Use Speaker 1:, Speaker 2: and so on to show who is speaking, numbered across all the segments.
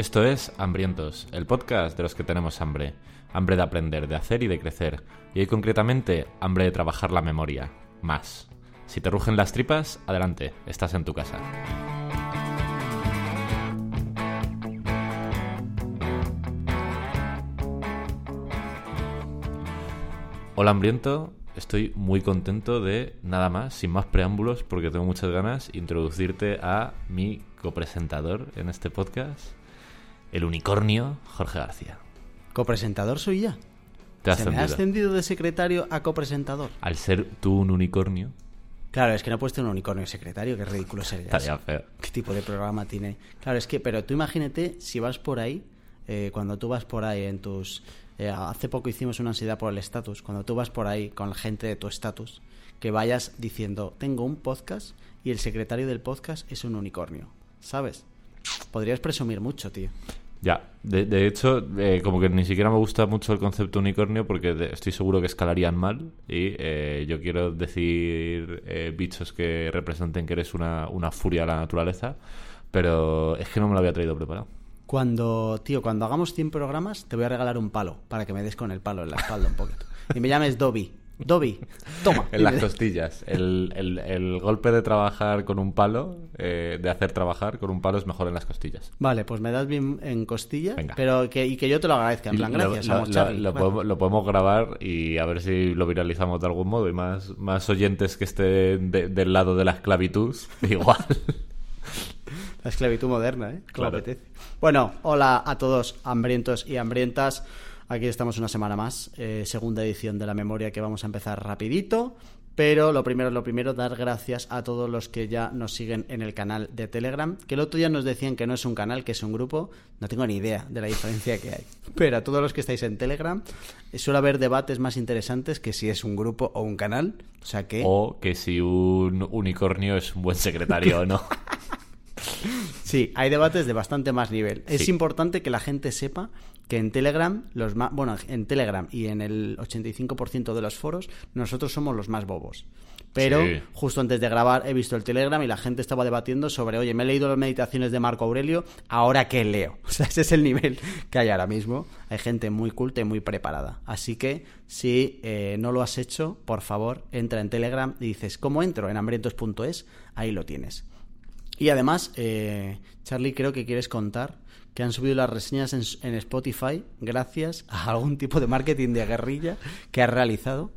Speaker 1: Esto es Hambrientos, el podcast de los que tenemos hambre. Hambre de aprender, de hacer y de crecer. Y hoy concretamente, hambre de trabajar la memoria. Más. Si te rugen las tripas, adelante, estás en tu casa. Hola hambriento, estoy muy contento de, nada más, sin más preámbulos, porque tengo muchas ganas, introducirte a mi copresentador en este podcast, el unicornio Jorge García.
Speaker 2: ¿Copresentador soy ya?
Speaker 1: Te has
Speaker 2: ¿Se me ha
Speaker 1: ascendido.
Speaker 2: de secretario a copresentador?
Speaker 1: Al ser tú un unicornio,
Speaker 2: Claro, es que no he puesto un unicornio secretario, qué ridículo sería.
Speaker 1: estaría feo.
Speaker 2: ¿Qué tipo de programa tiene? Claro, es que, pero tú imagínate si vas por ahí, eh, cuando tú vas por ahí en tus... eh, hace poco hicimos una ansiedad por el estatus, cuando tú vas por ahí con la gente de tu estatus, que vayas diciendo, tengo un podcast y el secretario del podcast es un unicornio, ¿sabes? Podrías presumir mucho, tío.
Speaker 1: Ya, de, de hecho, eh, como que ni siquiera me gusta mucho el concepto unicornio porque de- estoy seguro que escalarían mal y eh, yo quiero decir eh, bichos que representen que eres una, una furia de la naturaleza, pero es que no me lo había traído preparado.
Speaker 2: Cuando, tío, cuando hagamos 100 programas, te voy a regalar un palo para que me des con el palo en la espalda un poquito. Y me llames Dobby. Dobby, toma.
Speaker 1: En las costillas. El, el- el golpe de trabajar con un palo, eh, de hacer trabajar con un palo es mejor en las costillas.
Speaker 2: Vale, pues me das bien en costillas,
Speaker 1: Venga.
Speaker 2: pero que, y que yo te lo agradezca. En plan, gracias,
Speaker 1: lo,
Speaker 2: vamos,
Speaker 1: lo- podemos, lo podemos grabar y a ver si lo viralizamos de algún modo y más, más oyentes que estén de- del lado de la esclavitud, igual.
Speaker 2: La esclavitud moderna, ¿eh?
Speaker 1: Claro.
Speaker 2: Bueno, hola a todos hambrientos y hambrientas. Aquí estamos una semana más, eh, segunda edición de la memoria que vamos a empezar rapidito. Pero lo primero, lo primero, dar gracias a todos los que ya nos siguen en el canal de Telegram. Que el otro día nos decían que no es un canal, que es un grupo. No tengo ni idea de la diferencia que hay. Pero a todos los que estáis en Telegram, eh, suele haber debates más interesantes que si es un grupo o un canal. O sea que...
Speaker 1: O que si un unicornio es un buen secretario o no.
Speaker 2: Sí, hay debates de bastante más nivel. Es importante que la gente sepa que en Telegram, los más, bueno, en Telegram y en el 85% de los foros, nosotros somos los más bobos. Pero
Speaker 1: Sí.
Speaker 2: justo antes de grabar he visto el Telegram y la gente estaba debatiendo sobre, oye, me he leído las meditaciones de Marco Aurelio, ¿ahora qué leo? O sea, ese es el nivel que hay ahora mismo. Hay gente muy culta y muy preparada. Así que si eh, no lo has hecho, por favor, entra en Telegram y dices, ¿cómo entro? En hambrientos.es, ahí lo tienes. Y además, eh, Charlie, creo que quieres contar que han subido las reseñas en, en Spotify gracias a algún tipo de marketing de guerrilla que has realizado.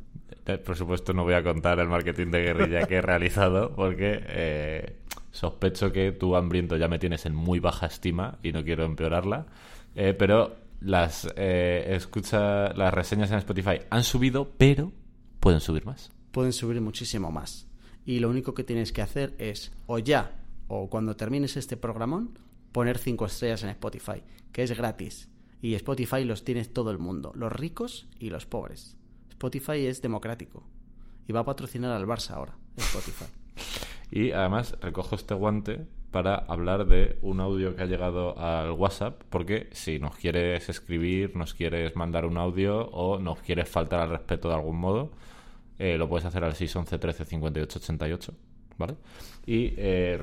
Speaker 1: Por supuesto, no voy a contar el marketing de guerrilla que he realizado porque eh, sospecho que tú, hambriento, ya me tienes en muy baja estima y no quiero empeorarla. Eh, pero las, eh, escucha, las reseñas en Spotify han subido, pero pueden subir más.
Speaker 2: Pueden subir muchísimo más. Y lo único que tienes que hacer es, o ya, o cuando termines este programón, poner cinco estrellas en Spotify, que es gratis. Y Spotify los tienes todo el mundo, los ricos y los pobres. Spotify es democrático. Y va a patrocinar al Barça ahora, Spotify.
Speaker 1: Y además recojo este guante para hablar de un audio que ha llegado al WhatsApp, porque si nos quieres escribir, nos quieres mandar un audio o nos quieres faltar al respeto de algún modo, eh, lo puedes hacer al 611 13 58 88, ¿vale? Y eh,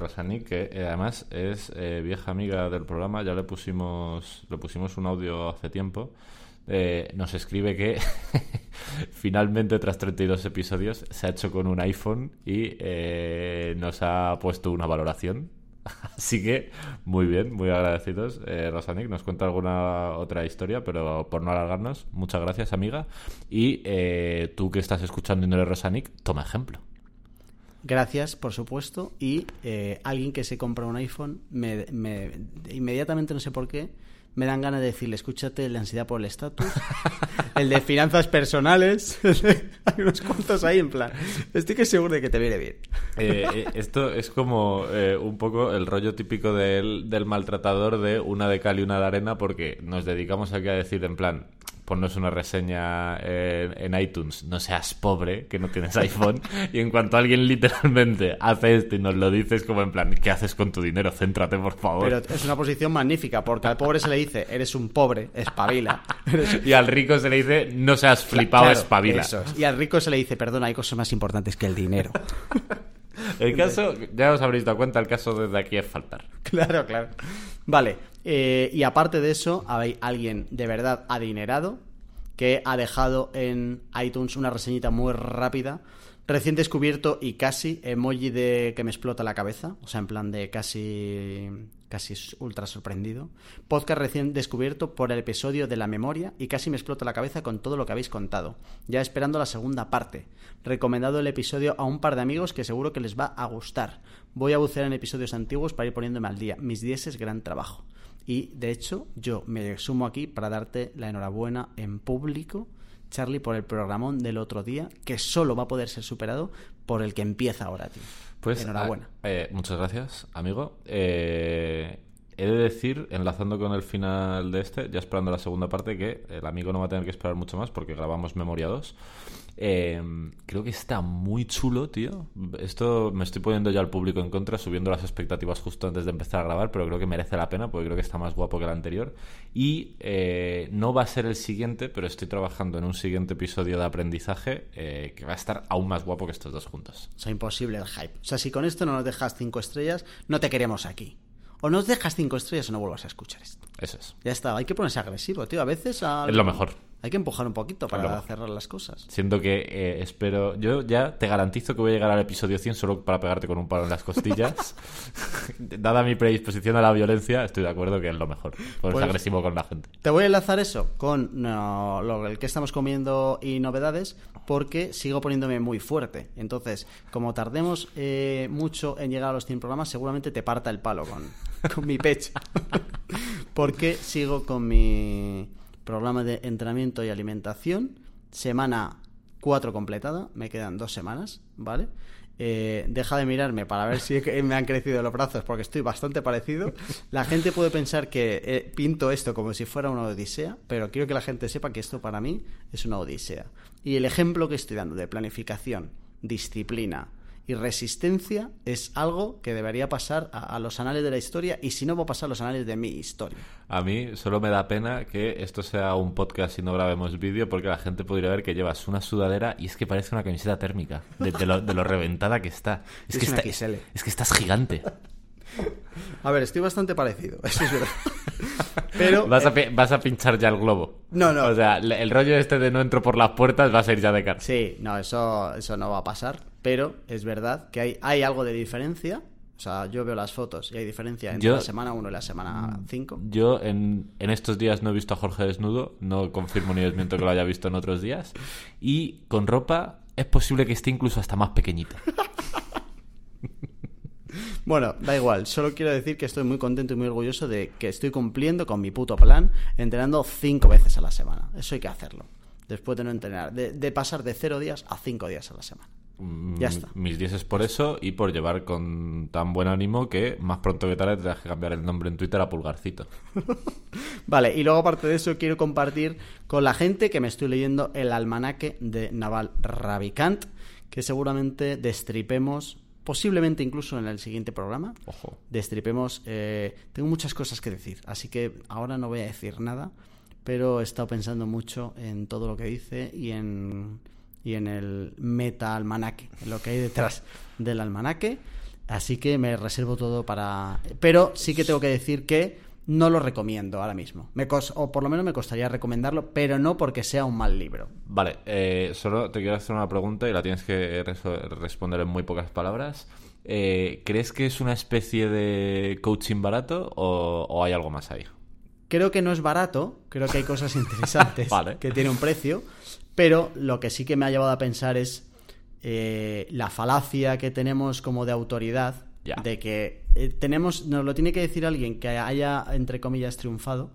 Speaker 1: que eh, además es eh, vieja amiga del programa, ya le pusimos, le pusimos un audio hace tiempo, eh, nos escribe que finalmente tras 32 episodios se ha hecho con un iPhone y nos ha puesto una valoración. Así que muy bien, muy agradecidos. Rosanic nos cuenta alguna otra historia, pero por no alargarnos, muchas gracias amiga. Y tú que estás escuchando Indole Rosanic, toma ejemplo.
Speaker 2: Gracias, por supuesto. Y eh, alguien que se compra un iPhone, me, me- inmediatamente, no sé por qué, me dan ganas de decirle, escúchate el de ansiedad por el estatus, el de finanzas personales. Hay unos cuantos ahí en plan. Estoy que seguro de que te viene bien.
Speaker 1: Eh, eh, esto es como eh, un poco el rollo típico del, del maltratador de una de cal y una de arena, porque nos dedicamos aquí a decir en plan, ponnos una reseña en, en iTunes, no seas pobre, que no tienes iPhone, y en cuanto alguien literalmente hace esto y nos lo dices como en plan, ¿qué haces con tu dinero? Céntrate, por favor.
Speaker 2: Pero es una posición magnífica, porque al pobre se le dice, eres un pobre, espabila.
Speaker 1: Y al rico se le dice, no seas flipado,
Speaker 2: Claro,
Speaker 1: espabila.
Speaker 2: eso es. Y al rico se le dice, perdona, hay cosas más importantes que el dinero.
Speaker 1: El caso, ya os habréis dado cuenta, el caso desde aquí es faltar.
Speaker 2: Claro, claro. Vale, eh, y aparte de eso, hay alguien de verdad adinerado que ha dejado en iTunes una reseñita muy rápida. Recién descubierto y casi emoji de que me explota la cabeza, o sea, en plan de casi casi ultra sorprendido. Podcast recién descubierto por el episodio de la memoria y casi me explota la cabeza con todo lo que habéis contado. Ya esperando la segunda parte. Recomendado el episodio a un par de amigos que seguro que les va a gustar. Voy a bucear en episodios antiguos para ir poniéndome al día. Mis es gran trabajo. Y de hecho, yo me sumo aquí para darte la enhorabuena en público, Charlie, por el programón del otro día, que solo va a poder ser superado por el que empieza ahora, tío.
Speaker 1: Pues
Speaker 2: enhorabuena.
Speaker 1: Ah, eh, muchas gracias, amigo. Eh, he de decir, enlazando con el final de este, ya esperando la segunda parte, que el amigo no va a tener que esperar mucho más porque grabamos Memoria 2. Em, creo que está muy chulo, tío. Esto me estoy poniendo ya al público en contra, subiendo las expectativas justo antes de empezar a grabar, pero creo que merece la pena porque creo que está más guapo que el anterior. Y eh, no va a ser el siguiente, pero estoy trabajando en un siguiente episodio de aprendizaje eh, que va a estar aún más guapo que estos dos juntos.
Speaker 2: Sea, imposible el hype. O sea, si con esto no nos dejas cinco estrellas, no te queremos aquí. O nos dejas cinco estrellas o no vuelvas a escuchar esto.
Speaker 1: Eso es.
Speaker 2: Ya está, hay que ponerse agresivo, tío. A veces...
Speaker 1: Es lo mejor.
Speaker 2: Hay que empujar un poquito para cerrar las cosas.
Speaker 1: Siento que eh, espero. Yo ya te garantizo que voy a llegar al episodio 100 solo para pegarte con un palo en las costillas. Dada mi predisposición a la violencia, estoy de acuerdo que es lo mejor. Ponerse pues, agresivo con la gente.
Speaker 2: Te voy a enlazar eso con lo, el que estamos comiendo y novedades, porque sigo poniéndome muy fuerte. Entonces, como tardemos eh, mucho en llegar a los 100 programas, seguramente te parta el palo con, con mi pecho. porque sigo con mi programa de entrenamiento y alimentación, semana 4 completada, me quedan dos semanas, ¿vale? Eh, deja de mirarme para ver si me han crecido los brazos porque estoy bastante parecido. La gente puede pensar que eh, pinto esto como si fuera una odisea, pero quiero que la gente sepa que esto para mí es una odisea. Y el ejemplo que estoy dando de planificación, disciplina, y resistencia es algo que debería pasar a, los anales de la historia y si no va a pasar a los anales de mi historia.
Speaker 1: A mí solo me da pena que esto sea un podcast y no grabemos vídeo porque la gente podría ver que llevas una sudadera y es que parece una camiseta térmica de, lo, reventada que está. Es, que es que estás gigante.
Speaker 2: A ver, estoy bastante parecido, eso es verdad. Pero,
Speaker 1: vas, a, eh, vas a pinchar ya el globo.
Speaker 2: No, no.
Speaker 1: O sea, el rollo este de no entro por las puertas va a ser ya de cara.
Speaker 2: Sí, no, eso, eso no va a pasar. Pero es verdad que hay, hay algo de diferencia. O sea, yo veo las fotos y hay diferencia entre la semana 1 y la semana 5.
Speaker 1: Yo en, en, estos días no he visto a Jorge desnudo, no confirmo ni desmiento que lo haya visto en otros días. Y con ropa es posible que esté incluso hasta más pequeñita.
Speaker 2: Bueno, da igual, solo quiero decir que estoy muy contento y muy orgulloso de que estoy cumpliendo con mi puto plan, entrenando cinco veces a la semana. Eso hay que hacerlo. Después de no entrenar, de, pasar de cero días a cinco días a la semana. Ya está.
Speaker 1: Mis días es por eso y por llevar con tan buen ánimo que más pronto que tarde tendrás que cambiar el nombre en Twitter a Pulgarcito.
Speaker 2: vale, y luego aparte de eso quiero compartir con la gente que me estoy leyendo el almanaque de Naval Ravikant, que seguramente destripemos posiblemente incluso en el siguiente programa,
Speaker 1: Ojo.
Speaker 2: destripemos. Eh, tengo muchas cosas que decir, así que ahora no voy a decir nada, pero he estado pensando mucho en todo lo que dice y en, y en el meta-almanaque, en lo que hay detrás del almanaque. Así que me reservo todo para. Pero sí que tengo que decir que no lo recomiendo ahora mismo. Me o por lo menos me costaría recomendarlo, pero no porque sea un mal libro.
Speaker 1: Vale, eh, solo te quiero hacer una pregunta y la tienes que responder en muy pocas palabras. Eh, ¿Crees que es una especie de coaching barato o, hay algo más ahí?
Speaker 2: Creo que no es barato, creo que hay cosas interesantes que tiene un precio, pero lo que sí que me ha llevado a pensar es eh, la falacia que tenemos como de autoridad de que eh, tenemos, nos lo tiene que decir alguien que haya, entre comillas, triunfado,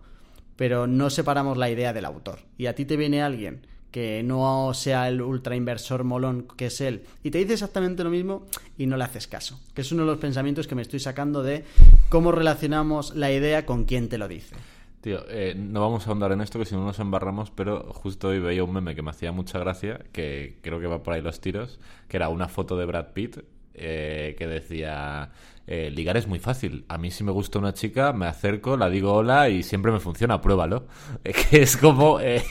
Speaker 2: pero no separamos la idea del autor. Y a ti te viene alguien que no sea el ultra inversor molón que es él, y te dice exactamente lo mismo y no le haces caso. Que es uno de los pensamientos que me estoy sacando de cómo relacionamos la idea con quien te lo dice.
Speaker 1: Tío, eh, no vamos a ahondar en esto que si no nos embarramos, pero justo hoy veía un meme que me hacía mucha gracia, que creo que va por ahí los tiros, que era una foto de Brad Pitt eh, que decía, eh, ligar es muy fácil. A mí si me gusta una chica, me acerco, la digo hola y siempre me funciona, pruébalo. que es como eh,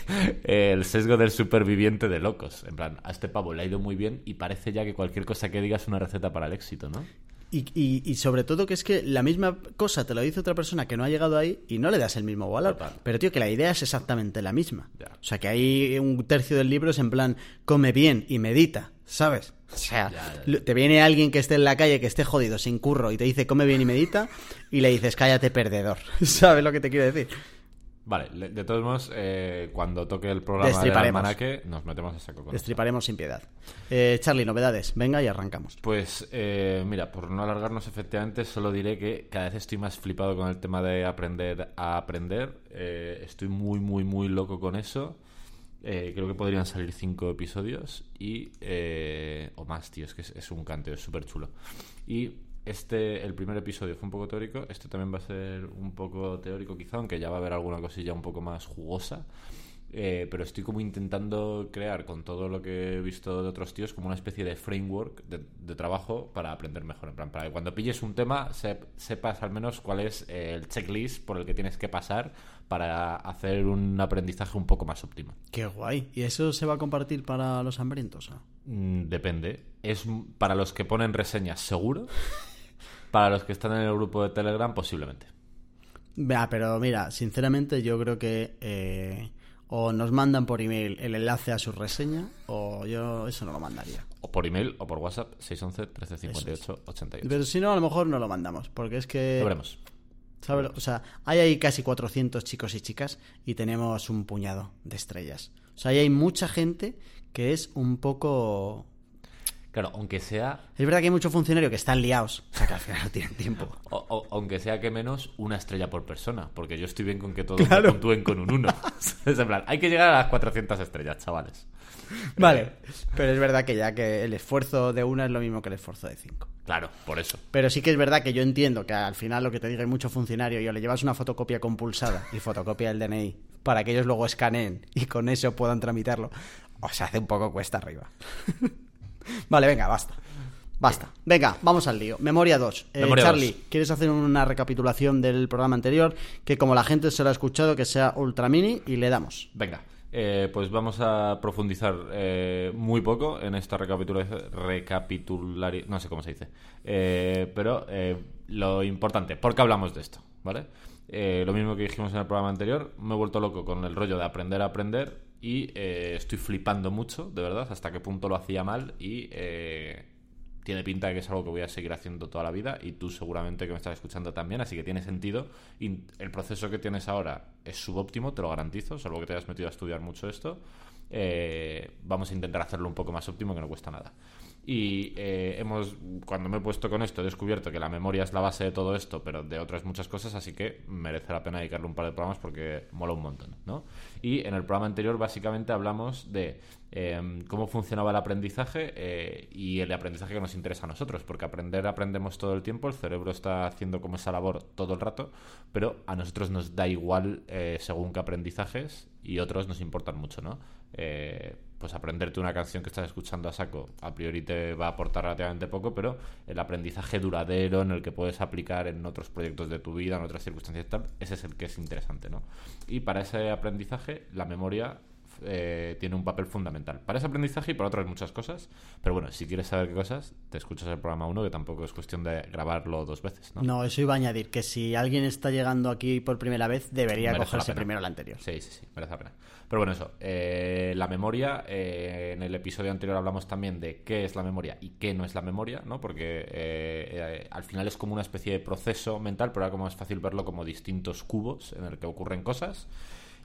Speaker 1: el sesgo del superviviente de locos. En plan, a este pavo le ha ido muy bien y parece ya que cualquier cosa que diga es una receta para el éxito, ¿no?
Speaker 2: Y, y, sobre todo que es que la misma cosa te lo dice otra persona que no ha llegado ahí y no le das el mismo valor. Pero tío, que la idea es exactamente la misma. O sea, que hay un tercio del libro es en plan, come bien y medita, ¿sabes? O sea, te viene alguien que esté en la calle, que esté jodido, sin curro, y te dice come bien y medita, y le dices cállate perdedor. ¿Sabes lo que te quiero decir?
Speaker 1: Vale, de todos modos, eh, cuando toque el programa del almanaque, nos metemos a saco con
Speaker 2: Destriparemos sin piedad. Eh, Charlie, novedades. Venga y arrancamos.
Speaker 1: Pues, eh, mira, por no alargarnos, efectivamente, solo diré que cada vez estoy más flipado con el tema de aprender a aprender. estoy muy, muy, muy loco con eso. creo que podrían salir cinco episodios y... o más, tío, es que es, es un canteo, es súper chulo. Y este, el primer episodio fue un poco teórico, este también va a ser un poco teórico quizá, aunque ya va a haber alguna cosilla un poco más jugosa. Eh, pero estoy como intentando crear con todo lo que he visto de otros tíos como una especie de framework de, trabajo para aprender mejor. En plan, para que cuando pilles un tema sepas al menos cuál es el checklist por el que tienes que pasar para hacer un aprendizaje un poco más óptimo.
Speaker 2: Qué guay. ¿Y eso se va a compartir para los hambrientos?
Speaker 1: Mm, depende. Es para los que ponen reseñas seguro. Para los que están en el grupo de Telegram, posiblemente.
Speaker 2: Vea, pero mira, sinceramente yo creo que eh, o nos mandan por email el enlace a su reseña o yo eso no lo mandaría.
Speaker 1: O por email o por WhatsApp 611 1358 88.
Speaker 2: Pero si no, a lo mejor no lo mandamos, porque es que...
Speaker 1: Lo veremos.
Speaker 2: O sea, hay ahí casi 400 chicos y chicas y tenemos un puñado de estrellas. O sea, ahí hay mucha gente que es un poco
Speaker 1: Claro, aunque sea.
Speaker 2: Es verdad que hay muchos funcionarios que están liados, o sea que al final no tienen tiempo.
Speaker 1: O, aunque sea que menos una estrella por persona, porque yo estoy bien con que todos claro. puntúen con un 1. es en plan, hay que llegar a las 400 estrellas, chavales.
Speaker 2: Vale, pero es verdad que ya que el esfuerzo de una es lo mismo que el esfuerzo de 5.
Speaker 1: Claro, por eso.
Speaker 2: Pero sí que es verdad que yo entiendo que al final lo que te diga mucho funcionario y o le llevas una fotocopia compulsada y fotocopia del DNI para que ellos luego escaneen y con eso puedan tramitarlo, o se hace un poco cuesta arriba. Vale, venga, basta. Basta. Venga, vamos al lío. Memoria 2. Eh, Charlie, ¿quieres hacer una recapitulación del programa anterior? Que como la gente se lo ha escuchado, que sea ultra mini y le damos.
Speaker 1: Venga. Eh, pues vamos a profundizar eh, muy poco en esta recapitulación. Recapitular... No sé cómo se dice. pero lo importante, ¿por qué hablamos de esto? ¿Vale? lo mismo que dijimos en el programa anterior, me he vuelto loco con el rollo de aprender a aprender y eh, estoy flipando mucho, de verdad, hasta qué punto lo hacía mal y eh, tiene pinta de que es algo que voy a seguir haciendo toda la vida y tú seguramente que me estás escuchando también, así que tiene sentido. Y el proceso que tienes ahora es subóptimo, te lo garantizo, salvo que te hayas metido a estudiar mucho esto. Eh, vamos a intentar hacerlo un poco más óptimo, que no cuesta nada. Y eh, hemos, cuando me he puesto con esto, he descubierto que la memoria es la base de todo esto, pero de otras muchas cosas, así que merece la pena dedicarle un par de programas porque mola un montón, ¿no? Y en el programa anterior, básicamente, hablamos de em, cómo funcionaba el aprendizaje eh, y el aprendizaje que nos interesa a nosotros, porque aprender aprendemos todo el tiempo, el cerebro está haciendo como esa labor todo el rato, pero a nosotros nos da igual eh, según qué aprendizajes y otros nos importan mucho, ¿no? Eh, pues aprenderte una canción que estás escuchando a saco a priori te va a aportar relativamente poco, pero el aprendizaje duradero en el que puedes aplicar en otros proyectos de tu vida, en otras circunstancias, tal, ese es el que es interesante, ¿no? Y para ese aprendizaje la memoria eh, tiene un papel fundamental para ese aprendizaje y para otras muchas cosas. Pero bueno, si quieres saber qué cosas, te escuchas el programa 1, que tampoco es cuestión de grabarlo dos veces. ¿no?
Speaker 2: no, eso iba a añadir, que si alguien está llegando aquí por primera vez, debería cogerse primero el anterior.
Speaker 1: Sí, sí, sí, merece la pena. Pero bueno, eso, eh, la memoria, eh, en el episodio anterior hablamos también de qué es la memoria y qué no es la memoria, ¿no? Porque al final es como una especie de proceso mental, pero ahora como es fácil verlo como distintos cubos en el que ocurren cosas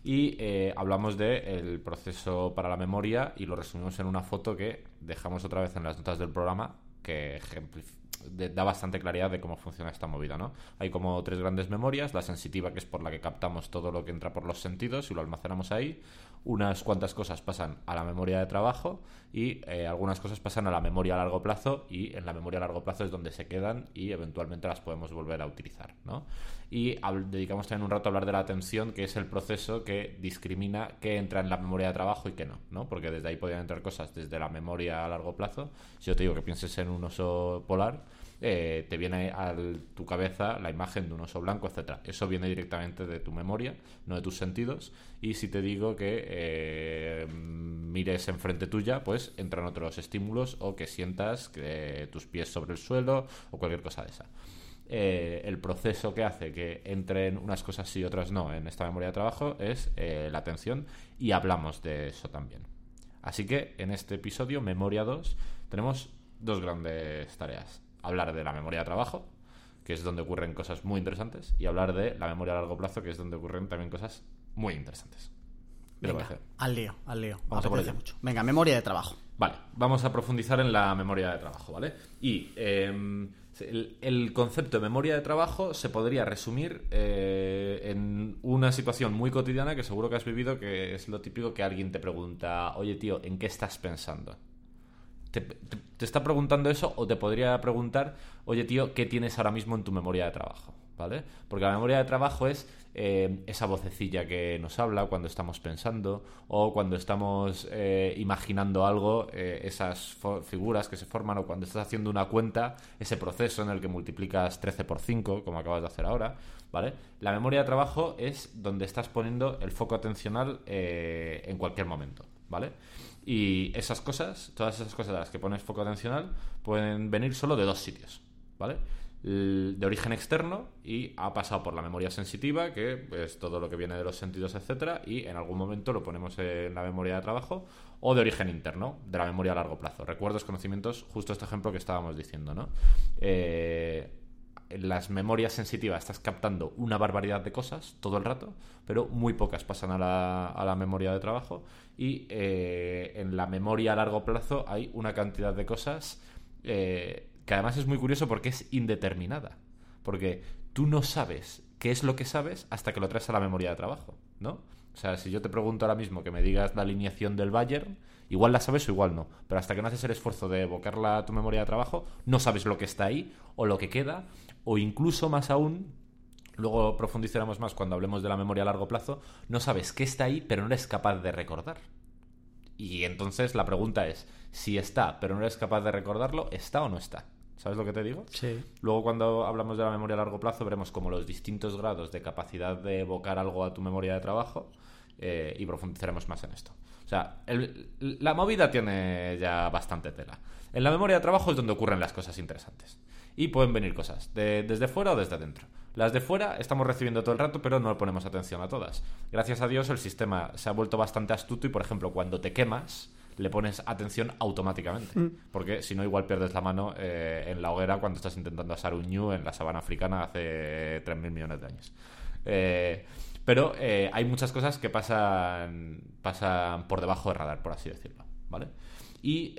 Speaker 1: y eh, hablamos del proceso para la memoria y lo resumimos en una foto que dejamos otra vez en las notas del programa que da bastante claridad de cómo funciona esta movida, ¿no? Hay como tres grandes memorias, la sensitiva, que es por la que captamos todo lo que entra por los sentidos y lo almacenamos ahí, unas cuantas cosas pasan a la memoria de trabajo y eh, algunas cosas pasan a la memoria a largo plazo y en la memoria a largo plazo es donde se quedan y eventualmente las podemos volver a utilizar, ¿no? Y dedicamos también un rato a hablar de la atención, que es el proceso que discrimina qué entra en la memoria de trabajo y qué no, ¿no? Porque desde ahí podrían entrar cosas desde la memoria a largo plazo. Si yo te digo que pienses en un oso polar, eh, te viene a tu cabeza la imagen de un oso blanco, etcétera. Eso viene directamente de tu memoria, no de tus sentidos. Y si te digo que eh, mires enfrente tuya, pues entran otros estímulos o que sientas tus pies sobre el suelo o cualquier cosa de esa. Eh, el proceso que hace que entren unas cosas sí y otras no en esta memoria de trabajo es la atención y hablamos de eso también. Así que en este episodio, Memoria 2, tenemos dos grandes tareas hablar de la memoria de trabajo, que es donde ocurren cosas muy interesantes, y hablar de la memoria a largo plazo, que es donde ocurren también cosas muy interesantes.
Speaker 2: Venga, al lío, al lío. Vamos a mucho. Venga, memoria de trabajo.
Speaker 1: Vale, vamos a profundizar en la memoria de trabajo, ¿vale? Y em, el, concepto de memoria de trabajo se podría resumir eh, en una situación muy cotidiana que seguro que has vivido, que es lo típico que alguien te pregunta, oye tío, ¿en qué estás pensando? Te, está preguntando eso o te podría preguntar, oye tío, ¿qué tienes ahora mismo en tu memoria de trabajo? ¿Vale? Porque la memoria de trabajo es eh, esa vocecilla que nos habla cuando estamos pensando o cuando estamos eh, imaginando algo, eh, esas figuras que se forman o cuando estás haciendo una cuenta, ese proceso en el que multiplicas 13 por 5, como acabas de hacer ahora, ¿vale? La memoria de trabajo es donde estás poniendo el foco atencional en cualquier momento, ¿vale? Y esas cosas, todas esas cosas de las que pones foco atencional, pueden venir solo de dos sitios, ¿vale? de origen externo y ha pasado por la memoria sensitiva, que es todo lo que viene de los sentidos, etcétera, y en algún momento lo ponemos en la memoria de trabajo, o de origen interno, de la memoria a largo plazo. Recuerdos, conocimientos, justo este ejemplo que estábamos diciendo, ¿no? Eh, las memorias sensitivas estás captando una barbaridad de cosas todo el rato, pero muy pocas pasan a la, a la memoria de trabajo y eh, en la memoria a largo plazo hay una cantidad de cosas eh, que además es muy curioso porque es indeterminada, porque tú no sabes qué es lo que sabes hasta que lo traes a la memoria de trabajo, ¿no? O sea, si yo te pregunto ahora mismo que me digas la alineación del Bayern, igual la sabes o igual no. Pero hasta que no haces el esfuerzo de evocarla a tu memoria de trabajo, no sabes lo que está ahí o lo que queda o incluso más aún, luego profundizaremos más cuando hablemos de la memoria a largo plazo, no sabes qué está ahí, pero no eres capaz de recordar. Y entonces la pregunta es, si está, pero no eres capaz de recordarlo, ¿está o no está? ¿Sabes lo que te digo?
Speaker 2: Sí.
Speaker 1: Luego cuando hablamos de la memoria a largo plazo veremos como los distintos grados de capacidad de evocar algo a tu memoria de trabajo eh, y profundizaremos más en esto. O sea, la movida tiene ya bastante tela. En la memoria de trabajo es donde ocurren las cosas interesantes y pueden venir cosas, desde fuera o desde adentro. Las de fuera estamos recibiendo todo el rato, pero no le ponemos atención a todas. Gracias a Dios el sistema se ha vuelto bastante astuto y, por ejemplo, cuando te quemas, le pones atención automáticamente. Mm. Porque si no, igual pierdes la mano eh, en la hoguera cuando estás intentando asar un ñu en la sabana africana hace 3.000 millones de años. Eh, pero eh, hay muchas cosas que pasan, pasan por debajo de radar, por así decirlo. ¿Vale? Y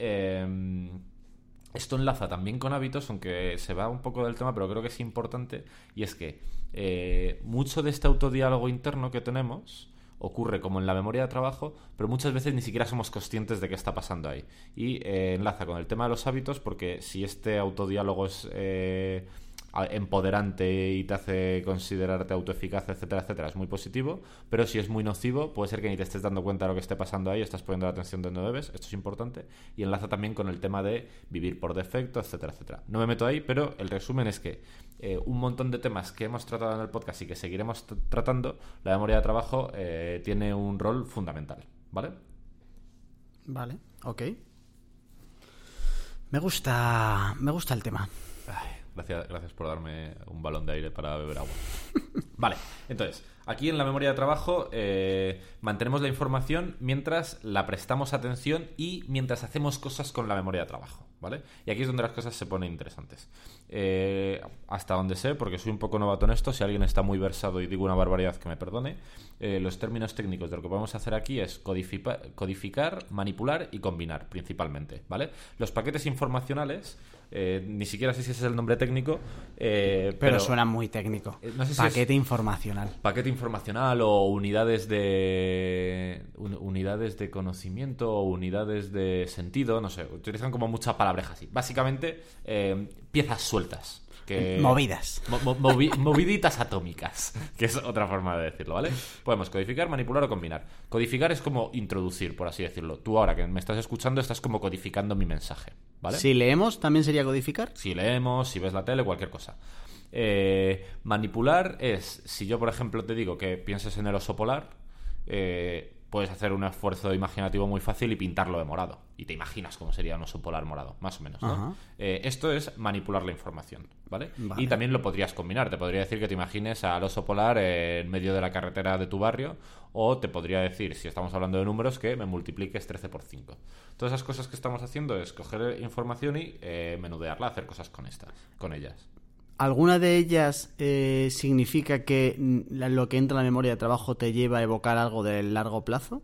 Speaker 1: esto enlaza también con hábitos, aunque se va un poco del tema, pero creo que es importante, y es que eh, mucho de este autodiálogo interno que tenemos ocurre como en la memoria de trabajo, pero muchas veces ni siquiera somos conscientes de qué está pasando ahí. Y eh, enlaza con el tema de los hábitos, porque si este autodiálogo es... Eh, empoderante y te hace considerarte autoeficaz, etcétera, etcétera, es muy positivo, pero si es muy nocivo, puede ser que ni te estés dando cuenta de lo que esté pasando ahí, estás poniendo la atención donde no debes, esto es importante, y enlaza también con el tema de vivir por defecto, etcétera, etcétera. No me meto ahí, pero el resumen es que eh, un montón de temas que hemos tratado en el podcast y que seguiremos tratando, la memoria de trabajo eh, tiene un rol fundamental, ¿vale?
Speaker 2: Vale, ok. Me gusta, me gusta el tema.
Speaker 1: Gracias, gracias por darme un balón de aire para beber agua. Vale, entonces, aquí en la memoria de trabajo eh, mantenemos la información mientras la prestamos atención y mientras hacemos cosas con la memoria de trabajo, ¿vale? Y aquí es donde las cosas se ponen interesantes. Eh, hasta donde sé, porque soy un poco novato en esto, si alguien está muy versado y digo una barbaridad que me perdone, eh, los términos técnicos de lo que podemos hacer aquí es codificar, manipular y combinar, principalmente, ¿vale? Los paquetes informacionales eh, ni siquiera sé si ese es el nombre técnico.
Speaker 2: Eh, pero, suena muy técnico. Eh, paquete informacional.
Speaker 1: Paquete informacional o unidades de. unidades de conocimiento o unidades de sentido, no sé. Utilizan como muchas palabras así. Básicamente, piezas sueltas.
Speaker 2: Movidas.
Speaker 1: moviditas atómicas, que es otra forma de decirlo, ¿vale? Podemos codificar, manipular o combinar. Codificar es como introducir, por así decirlo. Tú ahora que me estás escuchando estás como codificando mi mensaje, ¿vale?
Speaker 2: Si leemos, ¿también sería codificar?
Speaker 1: Si leemos, si ves la tele, cualquier cosa. Eh, manipular es, si yo por ejemplo te digo que pienses en el oso polar, eh, puedes hacer un esfuerzo imaginativo muy fácil y pintarlo de morado. Y te imaginas cómo sería un oso polar morado, más o menos. ¿no? Eh, esto es manipular la información, ¿vale? Y también lo podrías combinar. Te podría decir que te imagines al oso polar en medio de la carretera de tu barrio. O te podría decir, si estamos hablando de números, que me multipliques 13 por 5. Todas esas cosas que estamos haciendo es coger información y eh, menudearla, hacer cosas con estas, con ellas.
Speaker 2: ¿Alguna de ellas eh, significa que lo que entra en la memoria de trabajo te lleva a evocar algo del largo plazo?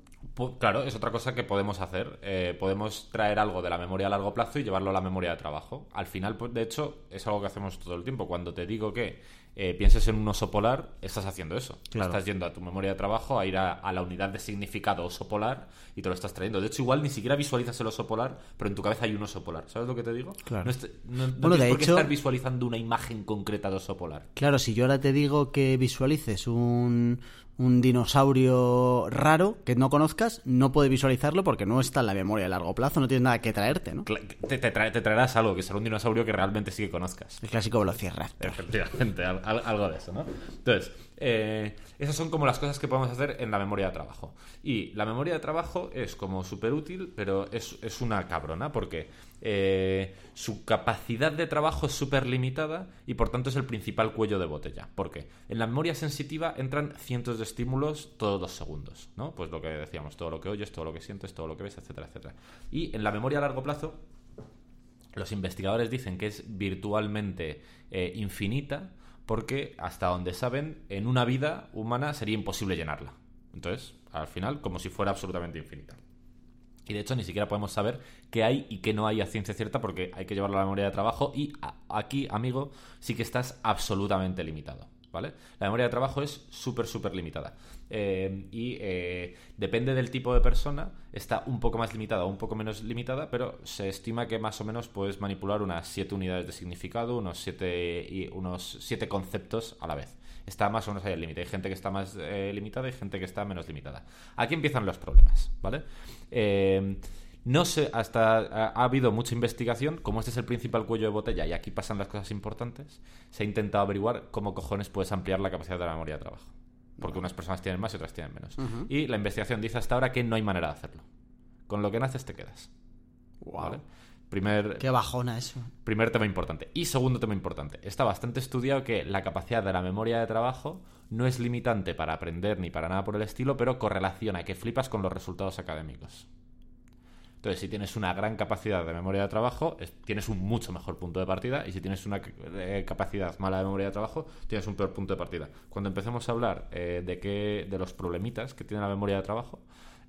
Speaker 1: Claro, es otra cosa que podemos hacer. Eh, podemos traer algo de la memoria a largo plazo y llevarlo a la memoria de trabajo. Al final, pues, de hecho, es algo que hacemos todo el tiempo. Cuando te digo que eh, pienses en un oso polar, estás haciendo eso. Estás yendo a tu memoria de trabajo a ir a, la unidad de significado oso polar y te lo estás trayendo. De hecho, igual ni siquiera visualizas el oso polar, pero en tu cabeza hay un oso polar. ¿Sabes lo que te digo?
Speaker 2: Claro.
Speaker 1: No, no, tienes por qué estar visualizando una imagen concreta de oso polar.
Speaker 2: Claro, si yo ahora te digo que visualices un, un dinosaurio raro que no conozcas, no puede visualizarlo porque no está en la memoria a largo plazo, no tienes nada que traerte, ¿no?
Speaker 1: Te, te, traerás algo, que será un dinosaurio que realmente sí que conozcas.
Speaker 2: El clásico Velociraptor.
Speaker 1: Efectivamente, algo de eso, ¿no? Entonces, eh, esas son como las cosas que podemos hacer en la memoria de trabajo. Y la memoria de trabajo es como súper útil, pero es, es, una cabrona porque eh, su capacidad de trabajo es súper limitada y por tanto es el principal cuello de botella. porque En la memoria sensitiva entran cientos de estímulos todos los segundos, ¿no? Pues lo que decíamos, todo lo que oyes, todo lo que sientes, todo lo que ves, etcétera, etcétera. Y en la memoria a largo plazo, los investigadores dicen que es virtualmente eh, infinita porque hasta donde saben, en una vida humana sería imposible llenarla. Entonces, al final, como si fuera absolutamente infinita. Y de hecho, ni siquiera podemos saber qué hay y qué no hay a ciencia cierta porque hay que llevarlo a la memoria de trabajo y aquí, amigo, sí que estás absolutamente limitado. ¿vale? La memoria de trabajo es súper, súper limitada. Eh, y eh, depende del tipo de persona, está un poco más limitada o un poco menos limitada, pero se estima que más o menos puedes manipular unas 7 unidades de significado, unos 7 y unos siete conceptos a la vez. Está más o menos ahí el límite. Hay gente que está más eh, limitada y gente que está menos limitada. Aquí empiezan los problemas, ¿vale? No sé, hasta ha, habido mucha investigación, como este es el principal cuello de botella y aquí pasan las cosas importantes, se ha intentado averiguar cómo cojones puedes ampliar la capacidad de la memoria de trabajo. Porque unas personas tienen más y otras tienen menos. Y la investigación dice hasta ahora que no hay manera de hacerlo. Con lo que naces te quedas.
Speaker 2: Wow.
Speaker 1: Primer,
Speaker 2: Qué bajona eso.
Speaker 1: Primer tema importante. Y segundo tema importante. Está bastante estudiado que la capacidad de la memoria de trabajo no es limitante para aprender ni para nada por el estilo, pero correlaciona que flipas con los resultados académicos. Entonces, si tienes una gran capacidad de memoria de trabajo, tienes un mucho mejor punto de partida. Y si tienes una eh, capacidad mala de memoria de trabajo, tienes un peor punto de partida. Cuando empecemos a hablar eh, de, qué, de los problemitas que tiene la memoria de trabajo,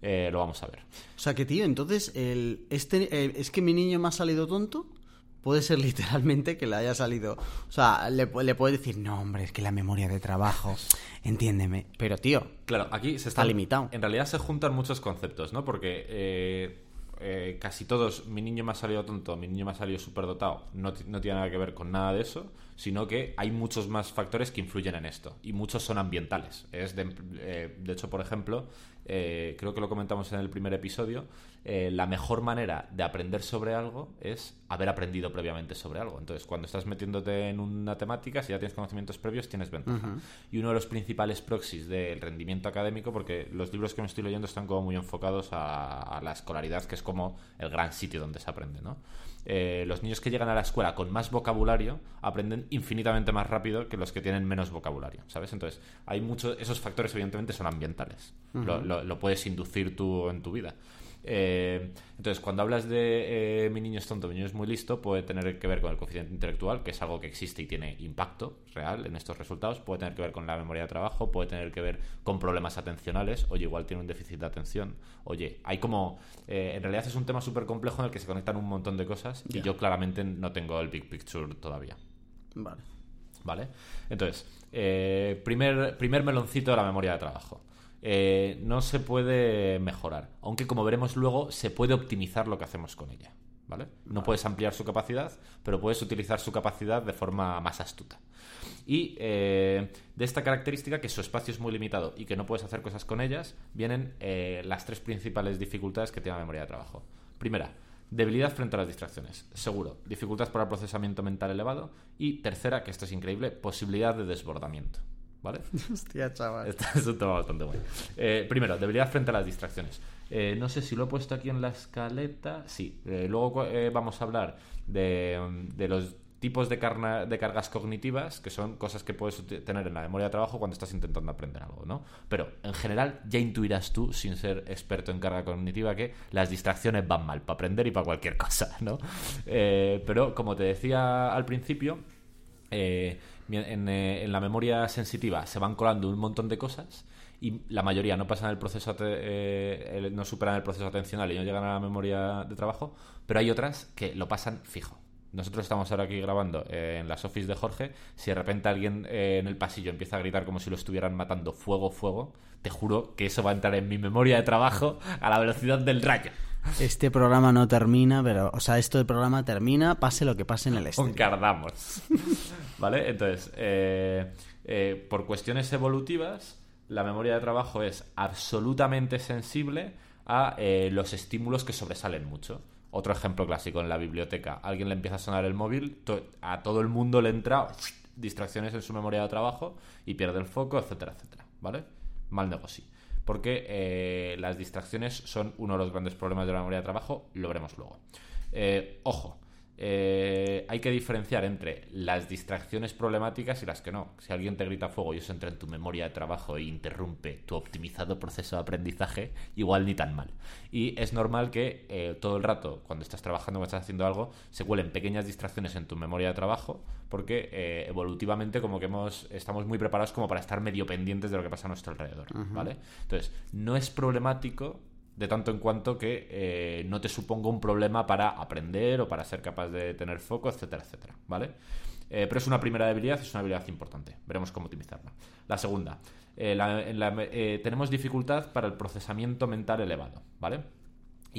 Speaker 1: eh, lo vamos a ver.
Speaker 2: O sea que, tío, entonces, el, este, ¿es que mi niño me ha salido tonto? Puede ser literalmente que le haya salido. O sea, le, le puede decir, no, hombre, es que la memoria de trabajo, entiéndeme. Pero, tío.
Speaker 1: Claro, aquí se está.
Speaker 2: limitado.
Speaker 1: En realidad se juntan muchos conceptos, ¿no? Porque eh, casi todos, mi niño me ha salido tonto, mi niño me ha salido superdotado, no, no tiene nada que ver con nada de eso, sino que hay muchos más factores que influyen en esto y muchos son ambientales. Es de, eh, de hecho, por ejemplo, eh, creo que lo comentamos en el primer episodio, eh, la mejor manera de aprender sobre algo es haber aprendido previamente sobre algo. Entonces, cuando estás metiéndote en una temática, si ya tienes conocimientos previos, tienes ventaja. Y uno de los principales proxies del rendimiento académico, porque los libros que me estoy leyendo están como muy enfocados a, la escolaridad, que es como el gran sitio donde se aprende, ¿no? Eh, los niños que llegan a la escuela con más vocabulario aprenden infinitamente más rápido que los que tienen menos vocabulario, ¿sabes? Entonces, hay muchos, esos factores evidentemente son ambientales. lo, puedes inducir tú en tu vida. Eh, entonces, cuando hablas de eh, mi niño es tonto, mi niño es muy listo, puede tener que ver con el coeficiente intelectual, que es algo que existe y tiene impacto real en estos resultados, puede tener que ver con la memoria de trabajo, puede tener que ver con problemas atencionales, oye, igual tiene un déficit de atención, oye, hay como... Eh, en realidad es un tema súper complejo en el que se conectan un montón de cosas y yo claramente no tengo el big picture todavía.
Speaker 2: Vale.
Speaker 1: ¿Vale? Entonces, primer, primer meloncito de la memoria de trabajo. Eh, no se puede mejorar. Aunque como veremos luego, se puede optimizar lo que hacemos con ella. ¿Vale? No puedes ampliar su capacidad, pero puedes utilizar su capacidad de forma más astuta. Y eh, de esta característica, que su espacio es muy limitado y que no puedes hacer cosas con ellas, vienen eh, las tres principales dificultades que tiene la memoria de trabajo. Primera, debilidad frente a las distracciones. Seguro, dificultad para el procesamiento mental elevado. Y tercera, que esto es increíble, posibilidad de desbordamiento. ¿Vale?
Speaker 2: Hostia, chaval.
Speaker 1: Este es un tema bastante bueno. Eh, primero, debilidad frente a las distracciones. Eh, no sé si lo he puesto aquí en la escaleta. Sí. Eh, luego vamos a hablar de, los tipos de, de, cargas cognitivas, que son cosas que puedes tener en la memoria de trabajo cuando estás intentando aprender algo, ¿no? Pero en general ya intuirás tú, sin ser experto en carga cognitiva, que las distracciones van mal para aprender y para cualquier cosa, ¿no? pero como te decía al principio, eh, eh, en, la memoria sensitiva se van colando un montón de cosas y la mayoría no pasan el proceso eh, no superan el proceso atencional y no llegan a la memoria de trabajo pero hay otras que lo pasan fijo. Nosotros estamos ahora aquí grabando en las office de Jorge. Si de repente alguien en el pasillo empieza a gritar como si lo estuvieran matando fuego fuego te juro que eso va a entrar en mi memoria de trabajo a la velocidad del rayo
Speaker 2: este programa no termina, pero, o sea, esto del programa termina, pase lo que pase en el
Speaker 1: exterior. Encardamos. ¿Vale? Entonces, eh, eh, por cuestiones evolutivas, la memoria de trabajo es absolutamente sensible a eh, los estímulos que sobresalen mucho. Otro ejemplo clásico en la biblioteca. alguien le empieza a sonar el móvil, a todo el mundo le entra distracciones en su memoria de trabajo y pierde el foco, etcétera, etcétera. ¿Vale? Mal negocio porque eh, las distracciones son uno de los grandes problemas de la memoria de trabajo, lo veremos luego. Eh, ojo, eh, hay que diferenciar entre las distracciones problemáticas y las que no. Si alguien te grita fuego y eso entra en tu memoria de trabajo e interrumpe tu optimizado proceso de aprendizaje, igual ni tan mal. Y es normal que eh, todo el rato, cuando estás trabajando o estás haciendo algo, se cuelen pequeñas distracciones en tu memoria de trabajo, porque eh, evolutivamente como que hemos, estamos muy preparados como para estar medio pendientes de lo que pasa a nuestro alrededor. ¿Vale? Entonces, no es problemático de tanto en cuanto que eh, no te suponga un problema para aprender o para ser capaz de tener foco, etcétera, etcétera, ¿vale? Eh, pero es una primera debilidad, es una habilidad importante. Veremos cómo optimizarla. La segunda, eh, tenemos dificultad para el procesamiento mental elevado, ¿vale?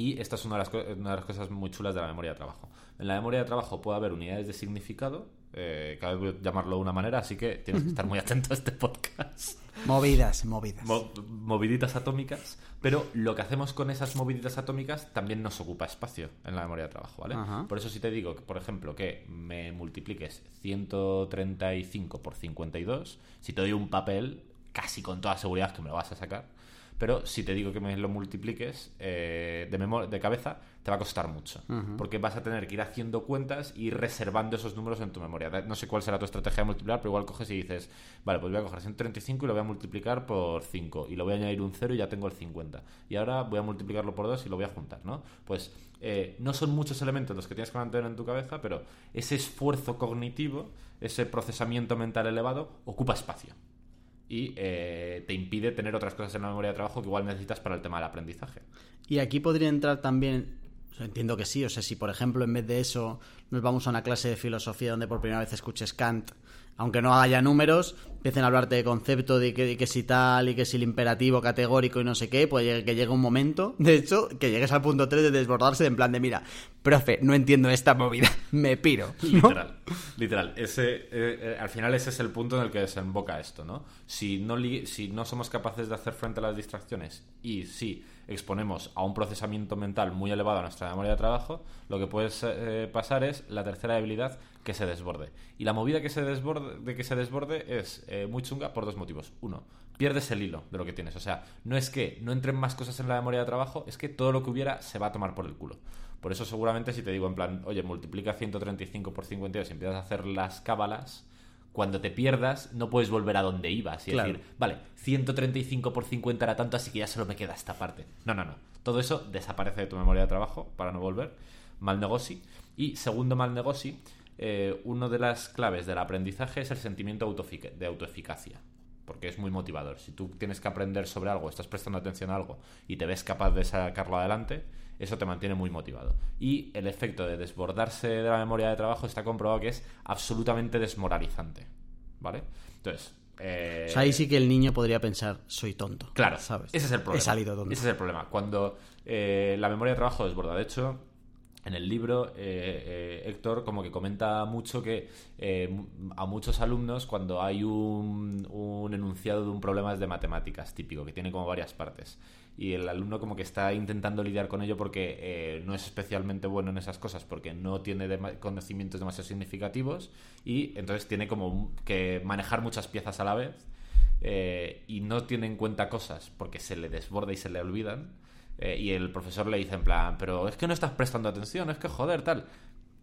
Speaker 1: Y esta es una de, las, una de, las, cosas muy chulas de la memoria de trabajo. En la memoria de trabajo puede haber unidades de significado, eh, cada vez voy a llamarlo de una manera, así que tienes que estar muy atento a este podcast.
Speaker 2: Movidas, movidas.
Speaker 1: moviditas atómicas, pero lo que hacemos con esas moviditas atómicas también nos ocupa espacio en la memoria de trabajo, ¿vale? Por eso si te digo, por ejemplo, que me multipliques 135 por 52, si te doy un papel, casi con toda seguridad que me lo vas a sacar, pero si te digo que me lo multipliques eh, de, de cabeza, te va a costar mucho. Porque vas a tener que ir haciendo cuentas y reservando esos números en tu memoria. No sé cuál será tu estrategia de multiplicar, pero igual coges y dices, vale, pues voy a coger 135 y lo voy a multiplicar por 5. Y lo voy a añadir un 0 y ya tengo el 50. Y ahora voy a multiplicarlo por 2 y lo voy a juntar, ¿no? Pues eh, no son muchos elementos los que tienes que mantener en tu cabeza, pero ese esfuerzo cognitivo, ese procesamiento mental elevado, ocupa espacio y eh, te impide tener otras cosas en la memoria de trabajo que igual necesitas para el tema del aprendizaje.
Speaker 2: Y aquí podría entrar también, entiendo que sí, o sea, si por ejemplo en vez de eso nos vamos a una clase de filosofía donde por primera vez escuches Kant aunque no haya números, empiecen a hablarte de concepto de que, si tal y que si el imperativo categórico y no sé qué, pues que llegue un momento, de hecho, que llegues al punto 3 de desbordarse en plan de, mira, profe, no entiendo esta movida, me piro.
Speaker 1: Literal, literal. Ese, eh, eh, al final ese es el punto en el que desemboca esto, ¿no? Si no, si no somos capaces de hacer frente a las distracciones y si exponemos a un procesamiento mental muy elevado a nuestra memoria de trabajo, lo que puede eh, pasar es la tercera debilidad que se desborde. Y la movida que se desborde, de que se desborde es eh, muy chunga por dos motivos. Uno, pierdes el hilo de lo que tienes. O sea, no es que no entren más cosas en la memoria de trabajo, es que todo lo que hubiera se va a tomar por el culo. Por eso seguramente si te digo en plan, oye, multiplica 135 por 52 y empiezas a hacer las cábalas, cuando te pierdas no puedes volver a donde ibas y
Speaker 2: Claro.
Speaker 1: decir, vale, 135 por 50 era tanto, así que ya solo me queda esta parte. No, no, no. Todo eso desaparece de tu memoria de trabajo para no volver. Mal negocio. Y segundo mal negocio, eh, una de las claves del aprendizaje es el sentimiento autoefic- de autoeficacia. Porque es muy motivador. Si tú tienes que aprender sobre algo, estás prestando atención a algo y te ves capaz de sacarlo adelante, eso te mantiene muy motivado. Y el efecto de desbordarse de la memoria de trabajo está comprobado que es absolutamente desmoralizante. ¿Vale? Entonces. eh,
Speaker 2: O sea, ahí sí que el niño podría pensar, soy tonto.
Speaker 1: Claro,
Speaker 2: ¿sabes?
Speaker 1: Ese es el problema.
Speaker 2: He salido tonto.
Speaker 1: Ese es el problema. Cuando eh, la memoria de trabajo desborda. De hecho, en el libro, eh, eh, Héctor como que comenta mucho que eh, a muchos alumnos, cuando hay un, un enunciado de un problema de matemáticas típico, que tiene como varias partes, y el alumno como que está intentando lidiar con ello porque eh, no es especialmente bueno en esas cosas, porque no tiene conocimientos demasiado significativos, y entonces tiene como que manejar muchas piezas a la vez eh, y no tiene en cuenta cosas porque se le desborda y se le olvidan. Eh, y el profesor le dice en plan, pero es que no estás prestando atención, es que joder, tal.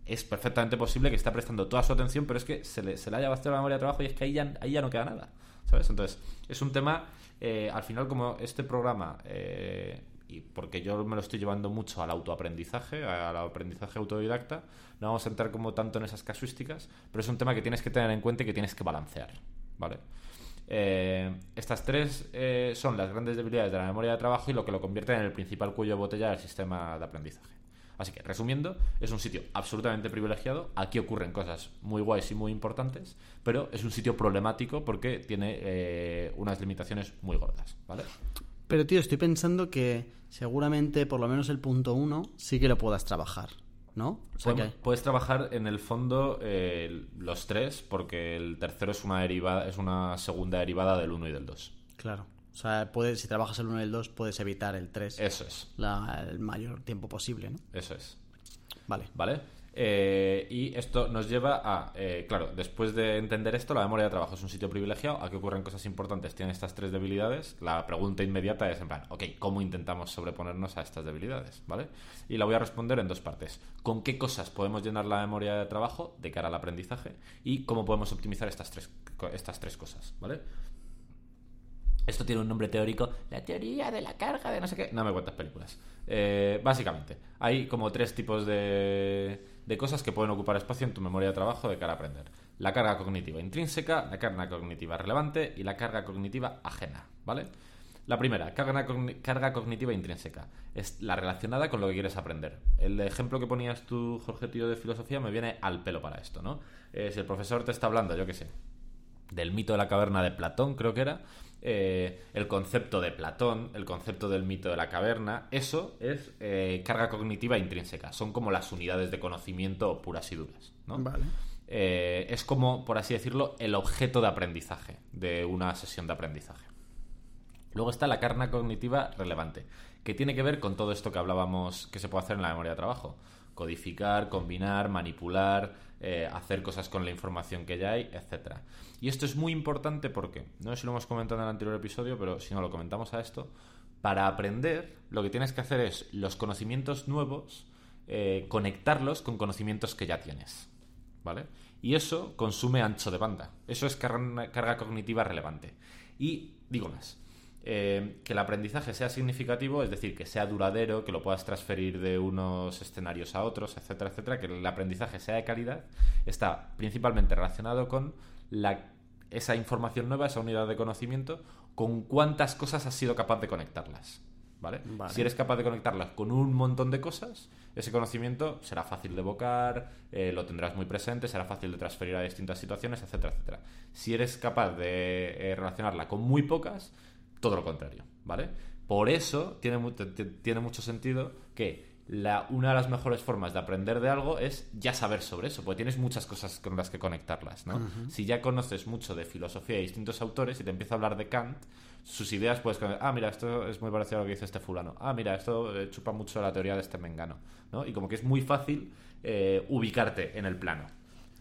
Speaker 1: Es perfectamente posible que esté prestando toda su atención, pero es que se le, se le haya vaciado la memoria de trabajo y es que ahí ya, ahí ya no queda nada. ¿Sabes? Entonces, es un tema, eh, al final, como este programa, eh, y porque yo me lo estoy llevando mucho al autoaprendizaje, al aprendizaje autodidacta, no vamos a entrar como tanto en esas casuísticas, pero es un tema que tienes que tener en cuenta y que tienes que balancear. ¿Vale? Eh, estas tres eh, son las grandes debilidades de la memoria de trabajo y lo que lo convierte en el principal cuello de botella del sistema de aprendizaje. Así que, resumiendo, es un sitio absolutamente privilegiado. Aquí ocurren cosas muy guays y muy importantes, pero es un sitio problemático porque tiene eh, unas limitaciones muy gordas, ¿vale?
Speaker 2: Pero, tío, estoy pensando que seguramente por lo menos el punto uno sí que lo puedas trabajar, ¿no? O sea que-
Speaker 1: Puedes trabajar en el fondo eh, los tres, porque el tercero es una derivada, es una segunda derivada del 1 y del 2.
Speaker 2: Claro. O sea, puedes, si trabajas el 1 y el 2, puedes evitar el 3
Speaker 1: Eso es,
Speaker 2: el mayor tiempo posible, ¿no?
Speaker 1: eso es.
Speaker 2: Vale.
Speaker 1: ¿Vale? Eh, y esto nos lleva a, eh, claro, después de entender esto, la memoria de trabajo es un sitio privilegiado, aquí ocurren cosas importantes, tiene estas tres debilidades. La pregunta inmediata es en plan, ok, ¿cómo intentamos sobreponernos a estas debilidades? ¿Vale? Y la voy a responder en dos partes. ¿Con qué cosas podemos llenar la memoria de trabajo de cara al aprendizaje? Y cómo podemos optimizar estas tres, estas tres cosas, ¿vale? Esto tiene un nombre teórico, la teoría de la carga de no sé qué. No me cuentas películas. Eh, básicamente, hay como tres tipos de, de cosas que pueden ocupar espacio en tu memoria de trabajo de cara a aprender. La carga cognitiva intrínseca, la carga cognitiva relevante y la carga cognitiva ajena, ¿vale? La primera, carga, carga cognitiva intrínseca, es la relacionada con lo que quieres aprender. El ejemplo que ponías tú, Jorge, tío, de filosofía, me viene al pelo para esto, ¿no? Eh, si el profesor te está hablando, yo qué sé, del mito de la caverna de Platón, creo que era, eh, el concepto de Platón, el concepto del mito de la caverna, eso es eh, carga cognitiva intrínseca, son como las unidades de conocimiento puras y duras, ¿no?
Speaker 2: Vale.
Speaker 1: Eh, es como, por así decirlo, el objeto de aprendizaje de una sesión de aprendizaje. Luego está la carga cognitiva relevante, que tiene que ver con todo esto que hablábamos que se puede hacer en la memoria de trabajo. Codificar, combinar, manipular, eh, hacer cosas con la información que ya hay, etcétera. Y esto es muy importante porque, no sé si lo hemos comentado en el anterior episodio, pero si no lo comentamos a esto, para aprender lo que tienes que hacer es los conocimientos nuevos, eh, conectarlos con conocimientos que ya tienes. ¿Vale? Y eso consume ancho de banda. Eso es carga cognitiva relevante. Y digo más. Eh, que el aprendizaje sea significativo, es decir, que sea duradero, que lo puedas transferir de unos escenarios a otros, etcétera, etcétera, que el aprendizaje sea de calidad, está principalmente relacionado con la, esa información nueva, esa unidad de conocimiento, con cuántas cosas has sido capaz de conectarlas. ¿vale?
Speaker 2: Vale.
Speaker 1: Si eres capaz de conectarlas con un montón de cosas, ese conocimiento será fácil de evocar, eh, lo tendrás muy presente, será fácil de transferir a distintas situaciones, etcétera, etcétera. Si eres capaz de eh, relacionarla con muy pocas, todo lo contrario, ¿vale? Por eso tiene, tiene mucho sentido que la, una de las mejores formas de aprender de algo es ya saber sobre eso, porque tienes muchas cosas con las que conectarlas, ¿no? Si ya conoces mucho de filosofía de distintos autores y te empieza a hablar de Kant, sus ideas puedes conectar, ah, mira, esto es muy parecido a lo que dice este fulano, ah, mira, esto eh, chupa mucho la teoría de este mengano, ¿no? Y como que es muy fácil eh, ubicarte en el plano.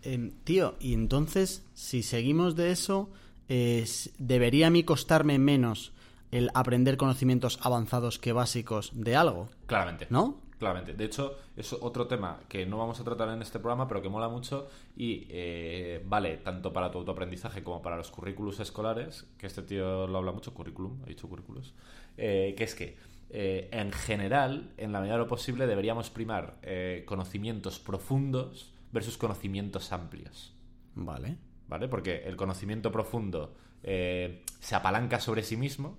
Speaker 2: Em, tío, y entonces, si seguimos de eso, eh, s- ¿debería a mí costarme menos el aprender conocimientos avanzados que básicos de algo?
Speaker 1: Claramente.
Speaker 2: ¿No?
Speaker 1: Claramente. De hecho, es otro tema que no vamos a tratar en este programa, pero que mola mucho y eh, vale tanto para tu autoaprendizaje como para los currículos escolares, que este tío lo habla mucho, currículum, he dicho currículos, eh, que es que eh, en general, en la medida de lo posible, deberíamos primar conocimientos profundos versus conocimientos amplios.
Speaker 2: Vale.
Speaker 1: ¿Vale? Porque el conocimiento profundo eh, se apalanca sobre sí mismo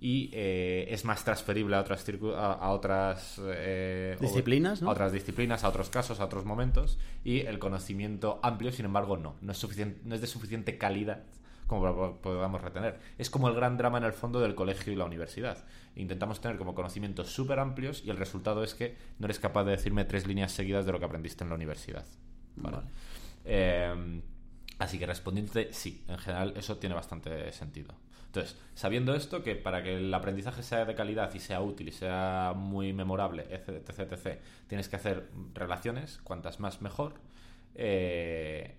Speaker 1: y eh, es más transferible a otras, a, a otras eh,
Speaker 2: Disciplinas, ¿no?
Speaker 1: a otras disciplinas, a otros casos, a otros momentos y el conocimiento amplio, sin embargo, no, no es, suficiente, no es de suficiente calidad como podamos retener. Es como el gran drama en el fondo del colegio y la universidad. Intentamos tener como conocimientos súper amplios y el resultado es que no eres capaz de decirme tres líneas seguidas de lo que aprendiste en la universidad. ¿vale?
Speaker 2: Vale.
Speaker 1: Eh, así que respondiéndote, sí, en general eso tiene bastante sentido. Entonces, sabiendo esto, que para que el aprendizaje sea de calidad y sea útil y sea muy memorable, etc, etc, tienes que hacer relaciones, cuantas más mejor. Eh,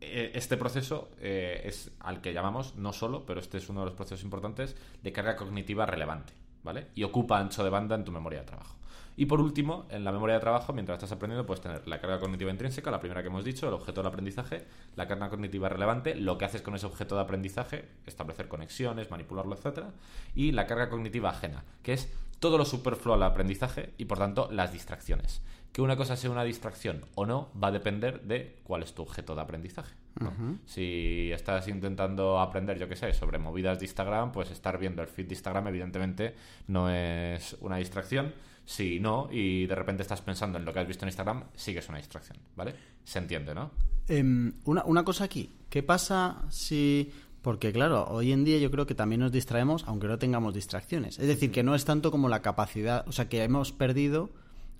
Speaker 1: eh, este proceso eh, es al que llamamos, no solo, pero este es uno de los procesos importantes, de carga cognitiva relevante, ¿vale? Y ocupa ancho de banda en tu memoria de trabajo. Y por último, en la memoria de trabajo, mientras estás aprendiendo, puedes tener la carga cognitiva intrínseca, la primera que hemos dicho, el objeto del aprendizaje, la carga cognitiva relevante, lo que haces con ese objeto de aprendizaje, establecer conexiones, manipularlo, etcétera, y la carga cognitiva ajena, que es todo lo superfluo al aprendizaje y por tanto las distracciones. Que una cosa sea una distracción o no va a depender de cuál es tu objeto de aprendizaje. ¿no? Si estás intentando aprender, yo qué sé, sobre movidas de Instagram, pues estar viendo el feed de Instagram evidentemente no es una distracción. Si no, y de repente estás pensando en lo que has visto en Instagram, sí que es una distracción, ¿vale? Se entiende, ¿no?
Speaker 2: Em, una, una cosa aquí, ¿qué pasa si... Porque claro, hoy en día yo creo que también nos distraemos aunque no tengamos distracciones. Es decir, que no es tanto como la capacidad, o sea, que hemos perdido,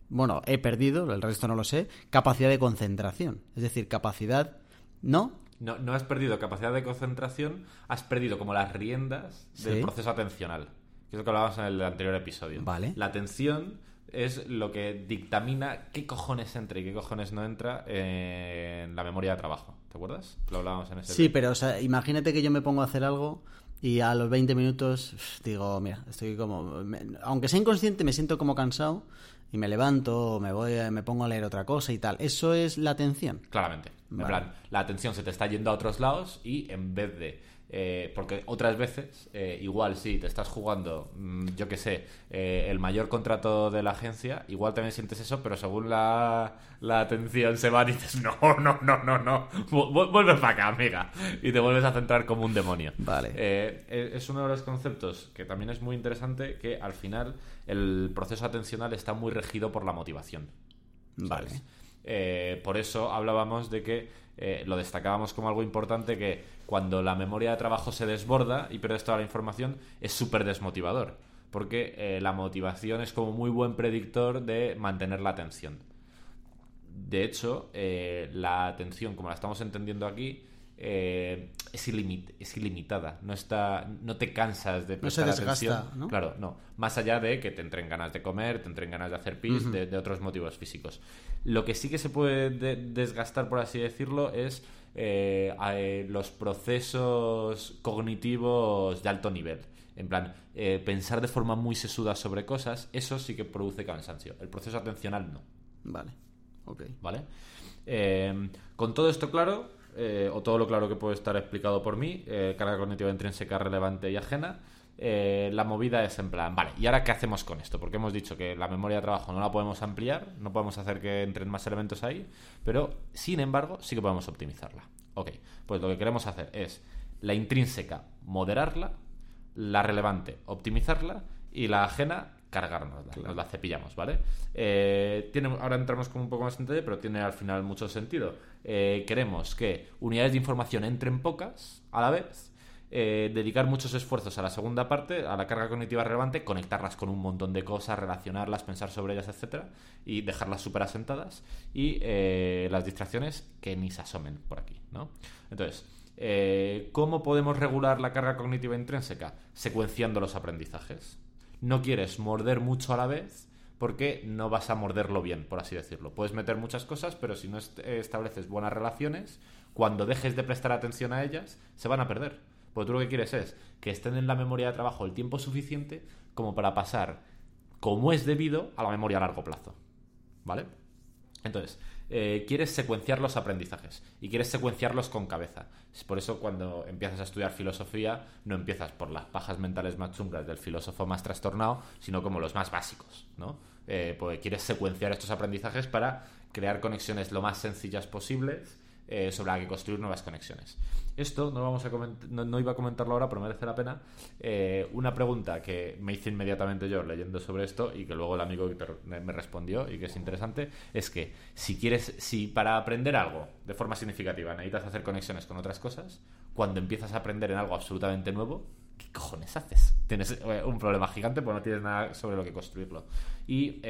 Speaker 2: bueno, he perdido, el resto no lo sé, capacidad de concentración. Es decir, capacidad, ¿no?
Speaker 1: No, no has perdido capacidad de concentración, has perdido como las riendas del
Speaker 2: Sí.
Speaker 1: proceso atencional. Es lo que hablábamos en el anterior episodio.
Speaker 2: Vale.
Speaker 1: La atención es lo que dictamina qué cojones entra y qué cojones no entra en la memoria de trabajo. ¿Te acuerdas? Lo hablábamos en ese
Speaker 2: Sí, pero o sea, imagínate que yo me pongo a hacer algo y a los 20 minutos digo, mira, estoy como... me- aunque sea inconsciente, me siento como cansado y me levanto, o me voy, me pongo a leer otra cosa y tal. Eso es la atención.
Speaker 1: Claramente. En
Speaker 2: Vale.
Speaker 1: plan, la atención se te está yendo a otros lados y en vez de. Eh, porque otras veces, eh, igual sí, te estás jugando, mm, yo qué sé, eh, el mayor contrato de la agencia, igual también sientes eso, pero según la, la atención se va y dices, no, no, no, no, no, vu- vu- vuelve para acá, amiga. Y te vuelves a centrar como un demonio.
Speaker 2: Vale.
Speaker 1: Eh, es uno de los conceptos que también es muy interesante, que al final el proceso atencional está muy regido por la motivación.
Speaker 2: Vale.
Speaker 1: ¿sabes? Por eso hablábamos de que lo destacábamos como algo importante que cuando la memoria de trabajo se desborda y pierdes toda la información es súper desmotivador porque eh, la motivación es como muy buen predictor de mantener la atención de hecho eh, la atención como la estamos entendiendo aquí eh, es, ilimit- es ilimitada no está no te cansas de
Speaker 2: No se
Speaker 1: prestar
Speaker 2: desgasta,
Speaker 1: atención
Speaker 2: ¿no?
Speaker 1: Claro, no. Más allá de que te entren ganas de comer, te entren ganas de hacer pis, de, de otros motivos físicos. Lo que sí que se puede de- desgastar, por así decirlo, es eh, eh, los procesos cognitivos de alto nivel. En plan, eh, pensar de forma muy sesuda sobre cosas, eso sí que produce cansancio. El proceso atencional no.
Speaker 2: Vale. Ok.
Speaker 1: ¿Vale? Eh, con todo esto claro, o todo lo claro que puede estar explicado por mí, carga cognitiva intrínseca relevante y ajena, eh, la movida es en plan, vale, ¿y ahora qué hacemos con esto? Porque hemos dicho que la memoria de trabajo no la podemos ampliar, no podemos hacer que entren más elementos ahí, pero sin embargo sí que podemos optimizarla. Ok, pues lo que queremos hacer es la intrínseca, moderarla, la relevante, optimizarla y la ajena cargarnos, nos la cepillamos, ¿vale? Eh, tiene, ahora entramos con un poco más en detalle, pero tiene al final mucho sentido. Eh, queremos que unidades de información entren pocas a la vez, eh, dedicar muchos esfuerzos a la segunda parte, a la carga cognitiva relevante, conectarlas con un montón de cosas, relacionarlas, pensar sobre ellas, etcétera, y dejarlas súper asentadas, y las distracciones que ni se asomen por aquí, ¿no? Entonces, ¿cómo podemos regular la carga cognitiva intrínseca? Secuenciando los aprendizajes no quieres morder mucho a la vez porque no vas a morderlo bien, por así decirlo. Puedes meter muchas cosas, pero si no estableces buenas relaciones, cuando dejes de prestar atención a ellas, se van a perder. Porque tú lo que quieres es que estén en la memoria de trabajo el tiempo suficiente como para pasar, como es debido, a la memoria a largo plazo. ¿Vale? Entonces, eh, quieres secuenciar los aprendizajes y quieres secuenciarlos con cabeza. Por eso cuando empiezas a estudiar filosofía no empiezas por las pajas mentales más chungas del filósofo más trastornado, sino como los más básicos, ¿no? Eh, pues quieres secuenciar estos aprendizajes para crear conexiones lo más sencillas posibles eh, sobre la que construir nuevas conexiones. Esto no, vamos a no, iba a comentarlo ahora, pero merece la pena. Eh, una pregunta que me hice inmediatamente yo leyendo sobre esto y que luego el amigo Víctor me, respondió y que es interesante, es que si quieres, si para aprender algo de forma significativa necesitas hacer conexiones con otras cosas, cuando empiezas a aprender en algo absolutamente nuevo, ¿qué cojones haces? Tienes eh, un problema gigante porque no tienes nada sobre lo que construirlo. Y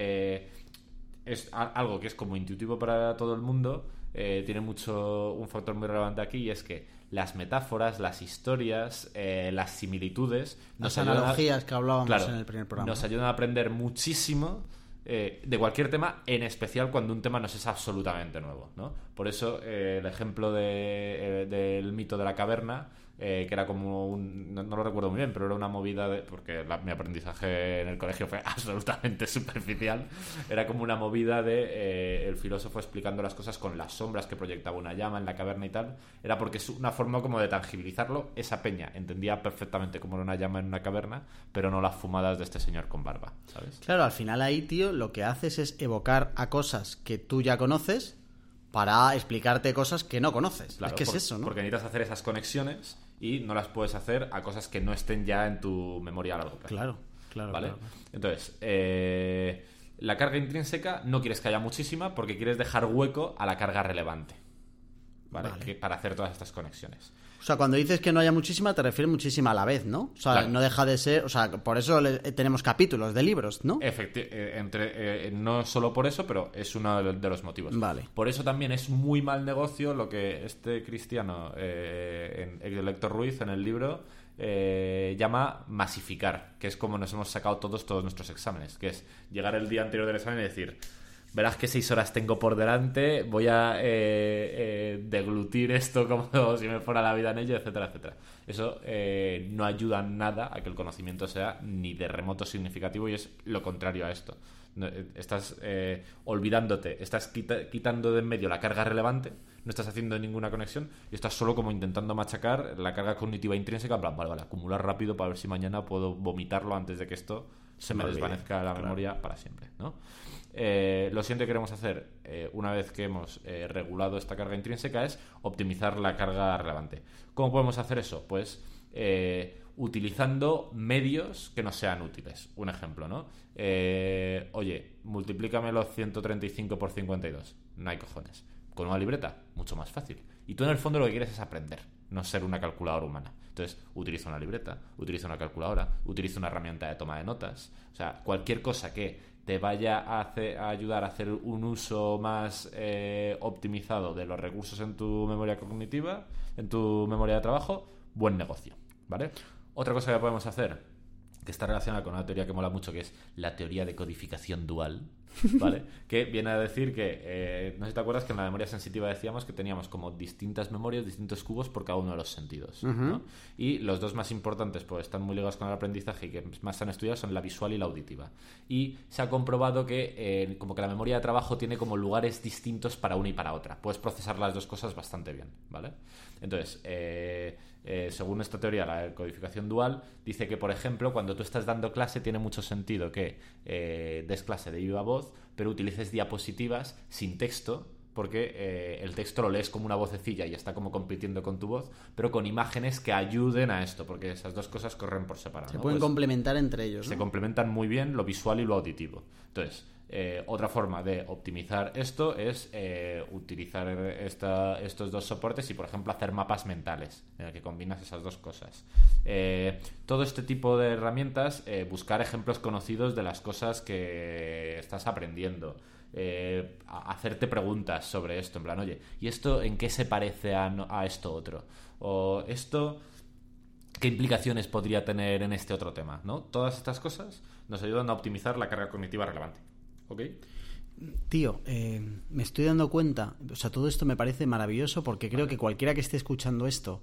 Speaker 1: es algo que es como intuitivo para todo el mundo, eh, tiene mucho un factor muy relevante aquí y es que las metáforas, las historias, eh, las similitudes,
Speaker 2: las analogías que hablábamos en el primer programa,
Speaker 1: nos ayudan a aprender muchísimo eh, de cualquier tema, en especial cuando un tema nos es absolutamente nuevo. ¿no? Por eso el ejemplo de, del mito de la caverna eh, que era como un. No, lo recuerdo muy bien, pero era una movida de. Porque mi aprendizaje en el colegio fue absolutamente superficial. Era como una movida de eh, el filósofo explicando las cosas con las sombras que proyectaba una llama en la caverna y tal. Era porque es una forma como de tangibilizarlo. Esa peña entendía perfectamente cómo era una llama en una caverna, pero no las fumadas de este señor con barba, ¿sabes?
Speaker 2: Claro, al final ahí, tío, lo que haces es evocar a cosas que tú ya conoces para explicarte cosas que no conoces. es que es eso, ¿no?
Speaker 1: Porque necesitas hacer esas conexiones y no las puedes hacer a cosas que no estén ya en tu memoria a largo plazo.
Speaker 2: Claro, claro.
Speaker 1: ¿Vale? Entonces, eh, la carga intrínseca no quieres que haya muchísima porque quieres dejar hueco a la carga relevante. ¿Vale? para hacer todas estas conexiones.
Speaker 2: O sea, cuando dices que no haya muchísima, te refieres muchísima a la vez, ¿no? O sea, no deja de ser. O sea, por eso tenemos capítulos de libros, ¿no?
Speaker 1: Efectivamente, eh, entre, eh, no solo por eso, pero es uno de los motivos.
Speaker 2: Vale.
Speaker 1: Por eso también es muy mal negocio lo que este cristiano, eh, el lector Ruiz, en el libro, llama masificar, que es como nos hemos sacado todos todos nuestros exámenes, que es llegar el día anterior del examen y decir verás que seis horas tengo por delante, voy a eh, eh, deglutir esto como si me fuera la vida en ello, etcétera, etcétera. Eso eh, no ayuda nada a que el conocimiento sea ni de remoto significativo y es lo contrario a esto. Estás olvidándote, estás quitando de en medio la carga relevante, no estás haciendo ninguna conexión y estás solo como intentando machacar la carga cognitiva intrínseca, en plan, vale, vale, acumular rápido para ver si mañana puedo vomitarlo antes de que esto se me desvanezca la memoria para siempre, ¿no? Eh, lo siguiente que queremos hacer, eh, una vez que hemos eh, regulado esta carga intrínseca, es optimizar la carga relevante. ¿Cómo podemos hacer eso? Pues utilizando medios que nos sean útiles. Un ejemplo, ¿no? oye, multiplícame los 135 por 52. No hay cojones. Con una libreta, mucho más fácil. Y tú en el fondo lo que quieres es aprender, no ser una calculadora humana. Entonces, utiliza una libreta, utiliza una calculadora, utiliza una herramienta de toma de notas. O sea, cualquier cosa que te vaya a, ayudar a hacer un uso más eh, optimizado de los recursos en tu memoria cognitiva, en tu memoria de trabajo, buen negocio, ¿vale? Otra cosa que podemos hacer, que está relacionada con una teoría que mola mucho, que es la teoría de codificación dual, ¿vale? que viene a decir que, eh, no sé si te acuerdas que en la memoria sensitiva decíamos que teníamos como distintas memorias, distintos cubos por cada uno de los sentidos. Y los dos más importantes, pues están muy ligados con el aprendizaje y que más se han estudiado son la visual y la auditiva. Y se ha comprobado que eh, como que la memoria de trabajo tiene como lugares distintos para una y para otra. Puedes procesar las dos cosas bastante bien, ¿vale? Entonces, eh, según esta teoría, la codificación dual dice que, por ejemplo, cuando tú estás dando clase tiene mucho sentido que des clase de viva voz pero utilices diapositivas sin texto porque eh, el texto lo lees como una vocecilla y está como compitiendo con tu voz, pero con imágenes que ayuden a esto, porque esas dos cosas corren por separado.
Speaker 2: Se
Speaker 1: ¿no?
Speaker 2: pueden
Speaker 1: Pues
Speaker 2: complementar entre ellos.
Speaker 1: se complementan muy bien lo visual y lo auditivo. Entonces, eh, otra forma de optimizar esto es eh, utilizar estos dos soportes y, por ejemplo, hacer mapas mentales, en el que combinas esas dos cosas. Eh, todo este tipo de herramientas, buscar ejemplos conocidos de las cosas que estás aprendiendo. hacerte preguntas sobre esto, en plan, oye, ¿y esto en qué se parece a, a esto otro? O esto qué implicaciones podría tener en este otro tema, ¿no? Todas estas cosas nos ayudan a optimizar la carga cognitiva relevante. ¿Ok?
Speaker 2: Tío, eh, me estoy dando cuenta, o sea, todo esto me parece maravilloso porque creo que cualquiera que esté escuchando esto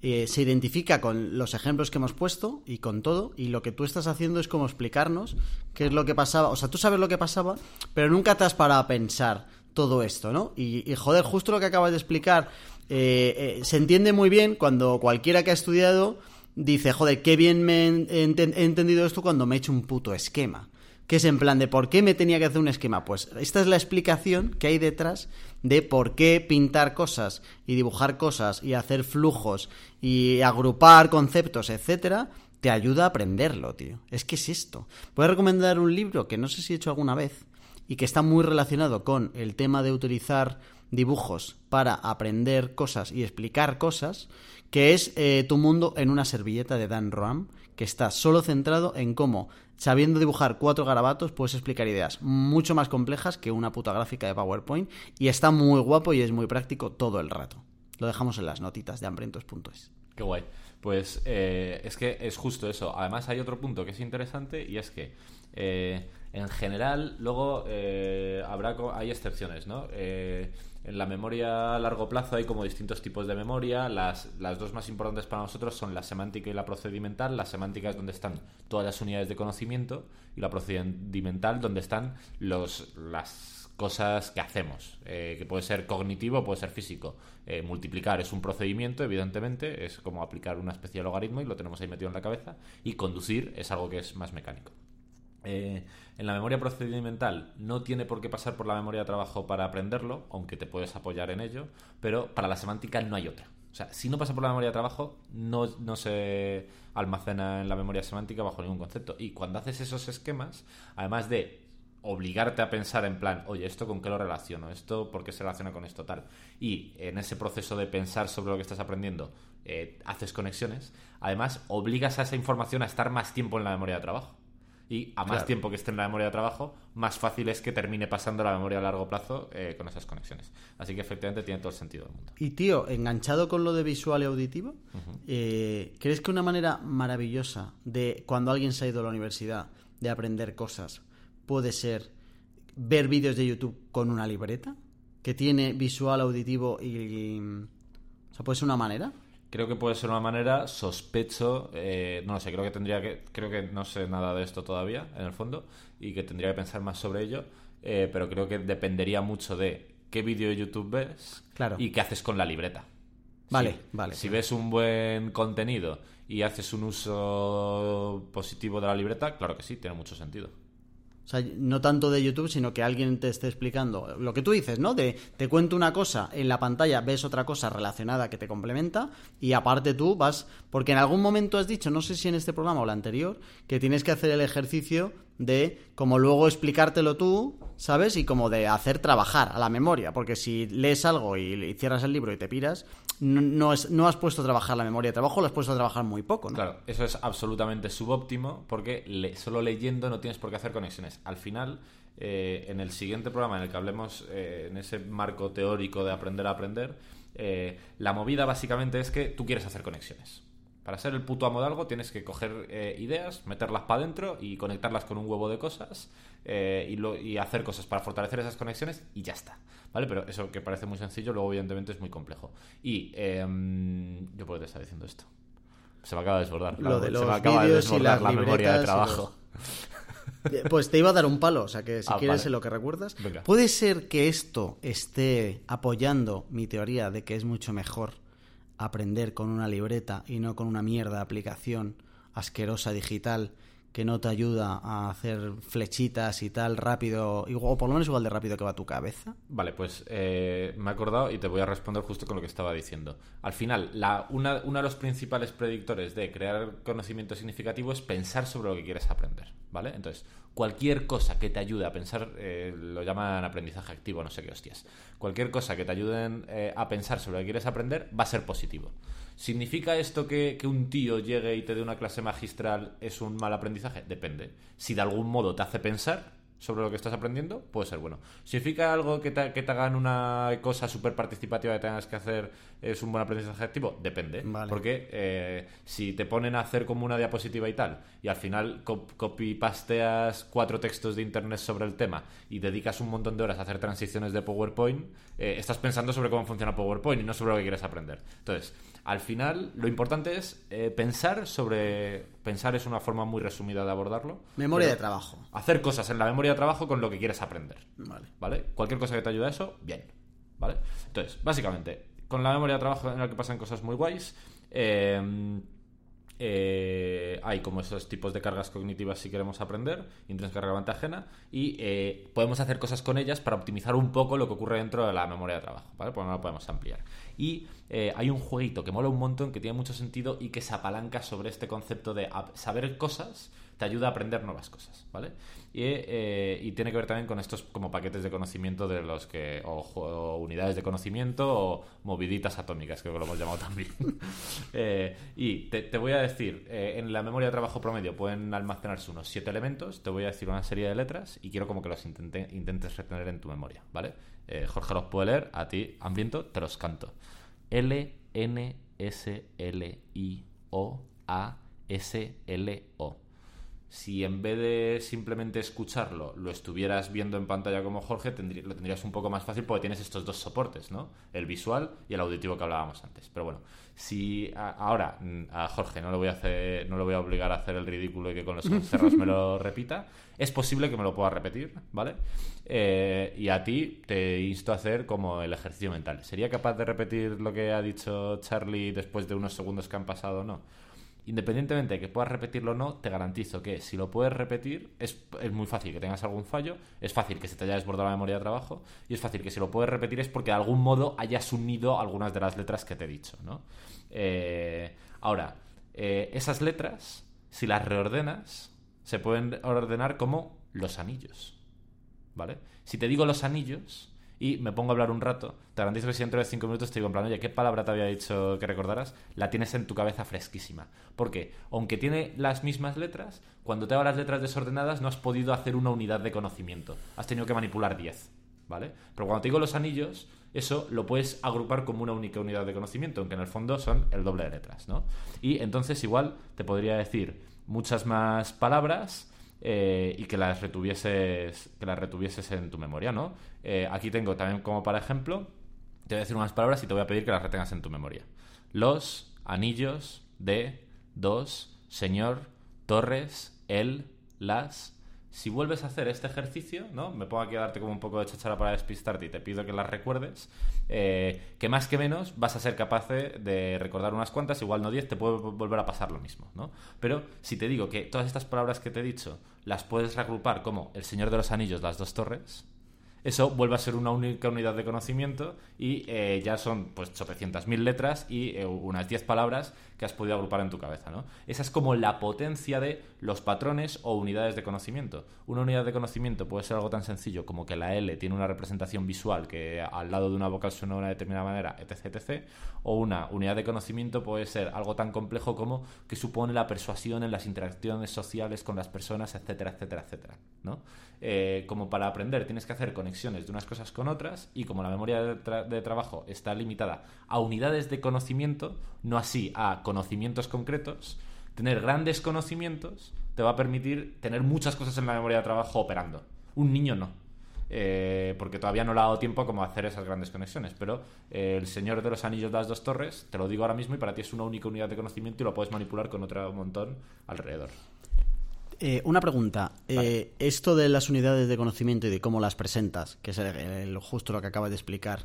Speaker 2: eh, se identifica con los ejemplos que hemos puesto y con todo, y lo que tú estás haciendo es como explicarnos qué es lo que pasaba, o sea, tú sabes lo que pasaba, pero nunca te has parado a pensar todo esto, ¿no? Y, y, joder, justo lo que acabas de explicar, eh, eh, se entiende muy bien cuando cualquiera que ha estudiado dice, joder, qué bien me he, he entendido esto cuando me he hecho un puto esquema que es en plan de por qué me tenía que hacer un esquema. Pues esta es la explicación que hay detrás de por qué pintar cosas y dibujar cosas y hacer flujos y agrupar conceptos, etcétera, te ayuda a aprenderlo, tío. Es que es esto. Voy a recomendar un libro que no sé si he hecho alguna vez y que está muy relacionado con el tema de utilizar dibujos para aprender cosas y explicar cosas, que es eh, Tu mundo en una servilleta de Dan Roam, que está solo centrado en cómo, sabiendo dibujar cuatro garabatos, puedes explicar ideas mucho más complejas que una puta gráfica de PowerPoint, y está muy guapo y es muy práctico todo el rato. Lo dejamos en las notitas de hambrientos.es.
Speaker 1: Qué guay. Pues eh, es que es justo eso. Además hay otro punto que es interesante y es que eh, en general luego eh, habrá hay excepciones, ¿no? En la memoria a largo plazo hay como distintos tipos de memoria. Las, las dos más importantes para nosotros son la semántica y la procedimental. La semántica es donde están todas las unidades de conocimiento y la procedimental donde están los, las cosas que hacemos, eh, que puede ser cognitivo, puede ser físico. Eh, multiplicar es un procedimiento, evidentemente, es como aplicar una especie de logaritmo y lo tenemos ahí metido en la cabeza. Y conducir es algo que es más mecánico. Eh, en la memoria procedimental no tiene por qué pasar por la memoria de trabajo para aprenderlo, aunque te puedes apoyar en ello, pero para la semántica no hay otra. O sea, si no pasa por la memoria de trabajo, no, se almacena en la memoria semántica bajo ningún concepto. Y cuando haces esos esquemas, además de obligarte a pensar en plan, oye, ¿esto con qué lo relaciono? ¿Esto por qué se relaciona con esto tal? Y en ese proceso de pensar sobre lo que estás aprendiendo, eh, haces conexiones, además obligas a esa información a estar más tiempo en la memoria de trabajo. Y a más
Speaker 2: Claro.
Speaker 1: tiempo que esté en la memoria de trabajo, más fácil es que termine pasando la memoria a largo plazo eh, con esas conexiones. Así que efectivamente tiene todo el sentido del mundo.
Speaker 2: Y tío, enganchado con lo de visual y auditivo, eh, ¿crees que una manera maravillosa de cuando alguien se ha ido a la universidad de aprender cosas puede ser ver vídeos de YouTube con una libreta? Que tiene visual, auditivo y... y- o sea, ¿puede ser una manera?
Speaker 1: Creo que puede ser una manera, sospecho, eh, no lo sé, creo que tendría que, creo que no sé nada de esto todavía, en el fondo, y que tendría que pensar más sobre ello, eh, pero creo que dependería mucho de qué vídeo de YouTube ves
Speaker 2: Claro.
Speaker 1: y qué haces con la libreta.
Speaker 2: Vale,
Speaker 1: Sí.
Speaker 2: vale.
Speaker 1: Si ves un buen contenido y haces un uso positivo de la libreta, claro que sí, tiene mucho sentido.
Speaker 2: O sea, no tanto de YouTube, sino que alguien te esté explicando lo que tú dices, ¿no? De te cuento una cosa en la pantalla, ves otra cosa relacionada que te complementa y aparte tú vas, porque en algún momento has dicho, no sé si en este programa o el anterior, que tienes que hacer el ejercicio de como luego explicártelo tú, ¿sabes? Y como de hacer trabajar a la memoria, porque si lees algo y, y cierras el libro y te piras, no, es- no has puesto a trabajar la memoria de trabajo, lo has puesto a trabajar muy poco, ¿no?
Speaker 1: Claro, eso es absolutamente subóptimo porque le- solo leyendo no tienes por qué hacer conexiones. Al final, eh, en el siguiente programa en el que hablemos eh, en ese marco teórico de aprender a aprender, eh, la movida básicamente es que tú quieres hacer conexiones. Para ser el puto amo de algo tienes que coger eh, ideas, meterlas para adentro y conectarlas con un huevo de cosas eh, y, y hacer cosas para fortalecer esas conexiones y ya está. ¿Vale? Pero eso que parece muy sencillo, luego evidentemente es muy complejo. Y em, yo por qué te estaba diciendo esto. Se me acaba de desbordar.
Speaker 2: Lo de
Speaker 1: Se
Speaker 2: los
Speaker 1: me acaba de
Speaker 2: y
Speaker 1: desbordar la memoria de trabajo.
Speaker 2: Eh, Pues te iba a dar un palo, o sea que si
Speaker 1: Ah,
Speaker 2: quieres
Speaker 1: vale.
Speaker 2: en lo que recuerdas.
Speaker 1: Venga.
Speaker 2: ¿Puede ser que esto esté apoyando mi teoría de que es mucho mejor aprender con una libreta y no con una mierda de aplicación asquerosa digital que no te ayuda a hacer flechitas y tal rápido, o por lo menos igual de rápido que va tu cabeza?
Speaker 1: Vale, pues eh, me he acordado y te voy a responder justo con lo que estaba diciendo. Al final, una, uno de los principales predictores de crear conocimiento significativo es pensar sobre lo que quieres aprender, ¿vale? Entonces, cualquier cosa que te ayude a pensar, eh, lo llaman aprendizaje activo, no sé qué hostias, cualquier cosa que te ayude eh, a pensar sobre lo que quieres aprender va a ser positivo. ¿Significa esto que, que, un tío llegue y te dé una clase magistral es un mal aprendizaje? Depende. Si de algún modo te hace pensar, sobre lo que estás aprendiendo, puede ser bueno. ¿Significa algo que te, que te hagan una cosa súper participativa que tengas que hacer es un buen aprendizaje activo? Depende. Porque eh, si te ponen a hacer como una diapositiva y tal, y al final copy-pasteas cuatro textos de internet sobre el tema y dedicas un montón de horas a hacer transiciones de PowerPoint, eh, estás pensando sobre cómo funciona PowerPoint y no sobre lo que quieres aprender. Entonces, al final, lo importante es eh, pensar sobre. Pensar es una forma muy resumida de abordarlo.
Speaker 2: Memoria de trabajo.
Speaker 1: Hacer cosas en la memoria de trabajo con lo que quieres aprender.
Speaker 2: Vale.
Speaker 1: ¿Vale? Cualquier cosa que te ayude a eso, bien. ¿Vale? Entonces, básicamente, con la memoria de trabajo en la que pasan cosas muy guays. Eh, eh, hay como esos tipos de cargas cognitivas si queremos aprender, intrínseca relevante ajena, y eh, podemos hacer cosas con ellas para optimizar un poco lo que ocurre dentro de la memoria de trabajo, ¿vale? Pues no lo podemos ampliar. Y hay un jueguito que mola un montón, que tiene mucho sentido y que se apalanca sobre este concepto de saber cosas te ayuda a aprender nuevas cosas, ¿vale? Eh, y, tiene que ver también con estos como paquetes de conocimiento de los que, o, unidades de conocimiento o moviditas atómicas, creo que lo hemos llamado también. Eh, y te, voy a decir, eh, en la memoria de trabajo promedio pueden almacenarse unos siete elementos, te voy a decir una serie de letras y quiero como que los intentes retener en tu memoria, ¿vale? Jorge los puede leer, a ti, hambriento, te los canto. L, N, S, L, I, O, A, S, L, O si en vez de simplemente escucharlo lo estuvieras viendo en pantalla como Jorge, lo tendrías un poco más fácil porque tienes estos dos soportes, ¿no? El visual y el auditivo que hablábamos antes. Pero bueno, si ahora mm, a Jorge no le voy a hacer, no lo voy a obligar a hacer el ridículo y que con los ojos cerrados me lo repita, es posible que me lo pueda repetir, ¿vale? Eh, y a ti te insto a hacer como el ejercicio mental. ¿Sería capaz de repetir lo que ha dicho Charlie después de unos segundos que han pasado o no? Independientemente de que puedas repetirlo o no, te garantizo que si lo puedes repetir, es, muy fácil que tengas algún fallo, es fácil que se te haya desbordado la memoria de trabajo, y es fácil que si lo puedes repetir es porque de algún modo hayas unido algunas de las letras que te he dicho, ¿no? Eh, ahora, eh, esas letras, si las reordenas, se pueden ordenar como los anillos, ¿vale? Si te digo los anillos, y me pongo a hablar un rato, te garantizo que si dentro de cinco minutos te digo en plan, oye, ¿qué palabra te había dicho que recordaras? La tienes en tu cabeza fresquísima. Porque, aunque tiene las mismas letras, cuando te hago las letras desordenadas no has podido hacer una unidad de conocimiento. Has tenido que manipular 10, ¿vale? Pero cuando te digo los anillos, eso lo puedes agrupar como una única unidad de conocimiento, aunque en el fondo son el doble de letras, ¿no? Y entonces igual te podría decir muchas más palabras eh, y que las retuvieses que las retuvieses en tu memoria, ¿no? Eh, aquí tengo también como para ejemplo, te voy a decir unas palabras y te voy a pedir que las retengas en tu memoria. Los anillos de dos señor Torres el las si vuelves a hacer este ejercicio, ¿no? Me pongo aquí a darte como un poco de chachara para despistarte y te pido que las recuerdes, eh, que más que menos vas a ser capaz de recordar unas cuantas, igual no 10, te puede volver a pasar lo mismo, ¿no? Pero si te digo que todas estas palabras que te he dicho las puedes reagrupar como El Señor de los Anillos, las dos torres, eso vuelve a ser una única unidad de conocimiento y eh, ya son pues chopecientas mil letras y eh, unas diez palabras que has podido agrupar en tu cabeza, ¿no? Esa es como la potencia de los patrones o unidades de conocimiento. Una unidad de conocimiento puede ser algo tan sencillo como que la L tiene una representación visual que al lado de una vocal suena de una determinada manera, etc, etc. O una unidad de conocimiento puede ser algo tan complejo como que supone la persuasión en las interacciones sociales con las personas, etcétera, etcétera, etcétera. Eh, como para aprender tienes que hacer conexiones de unas cosas con otras y como la memoria de, de trabajo está limitada a unidades de conocimiento, no así a conocimientos concretos, tener grandes conocimientos te va a permitir tener muchas cosas en la memoria de trabajo operando. Un niño no. Eh, porque todavía no le ha dado tiempo como hacer esas grandes conexiones. Pero eh, el Señor de los Anillos de las dos torres, te lo digo ahora mismo y para ti es una única unidad de conocimiento y lo puedes manipular con otro montón alrededor.
Speaker 2: Eh, una pregunta. esto de las unidades de conocimiento y de cómo las presentas, que es justo lo que acabas de explicar,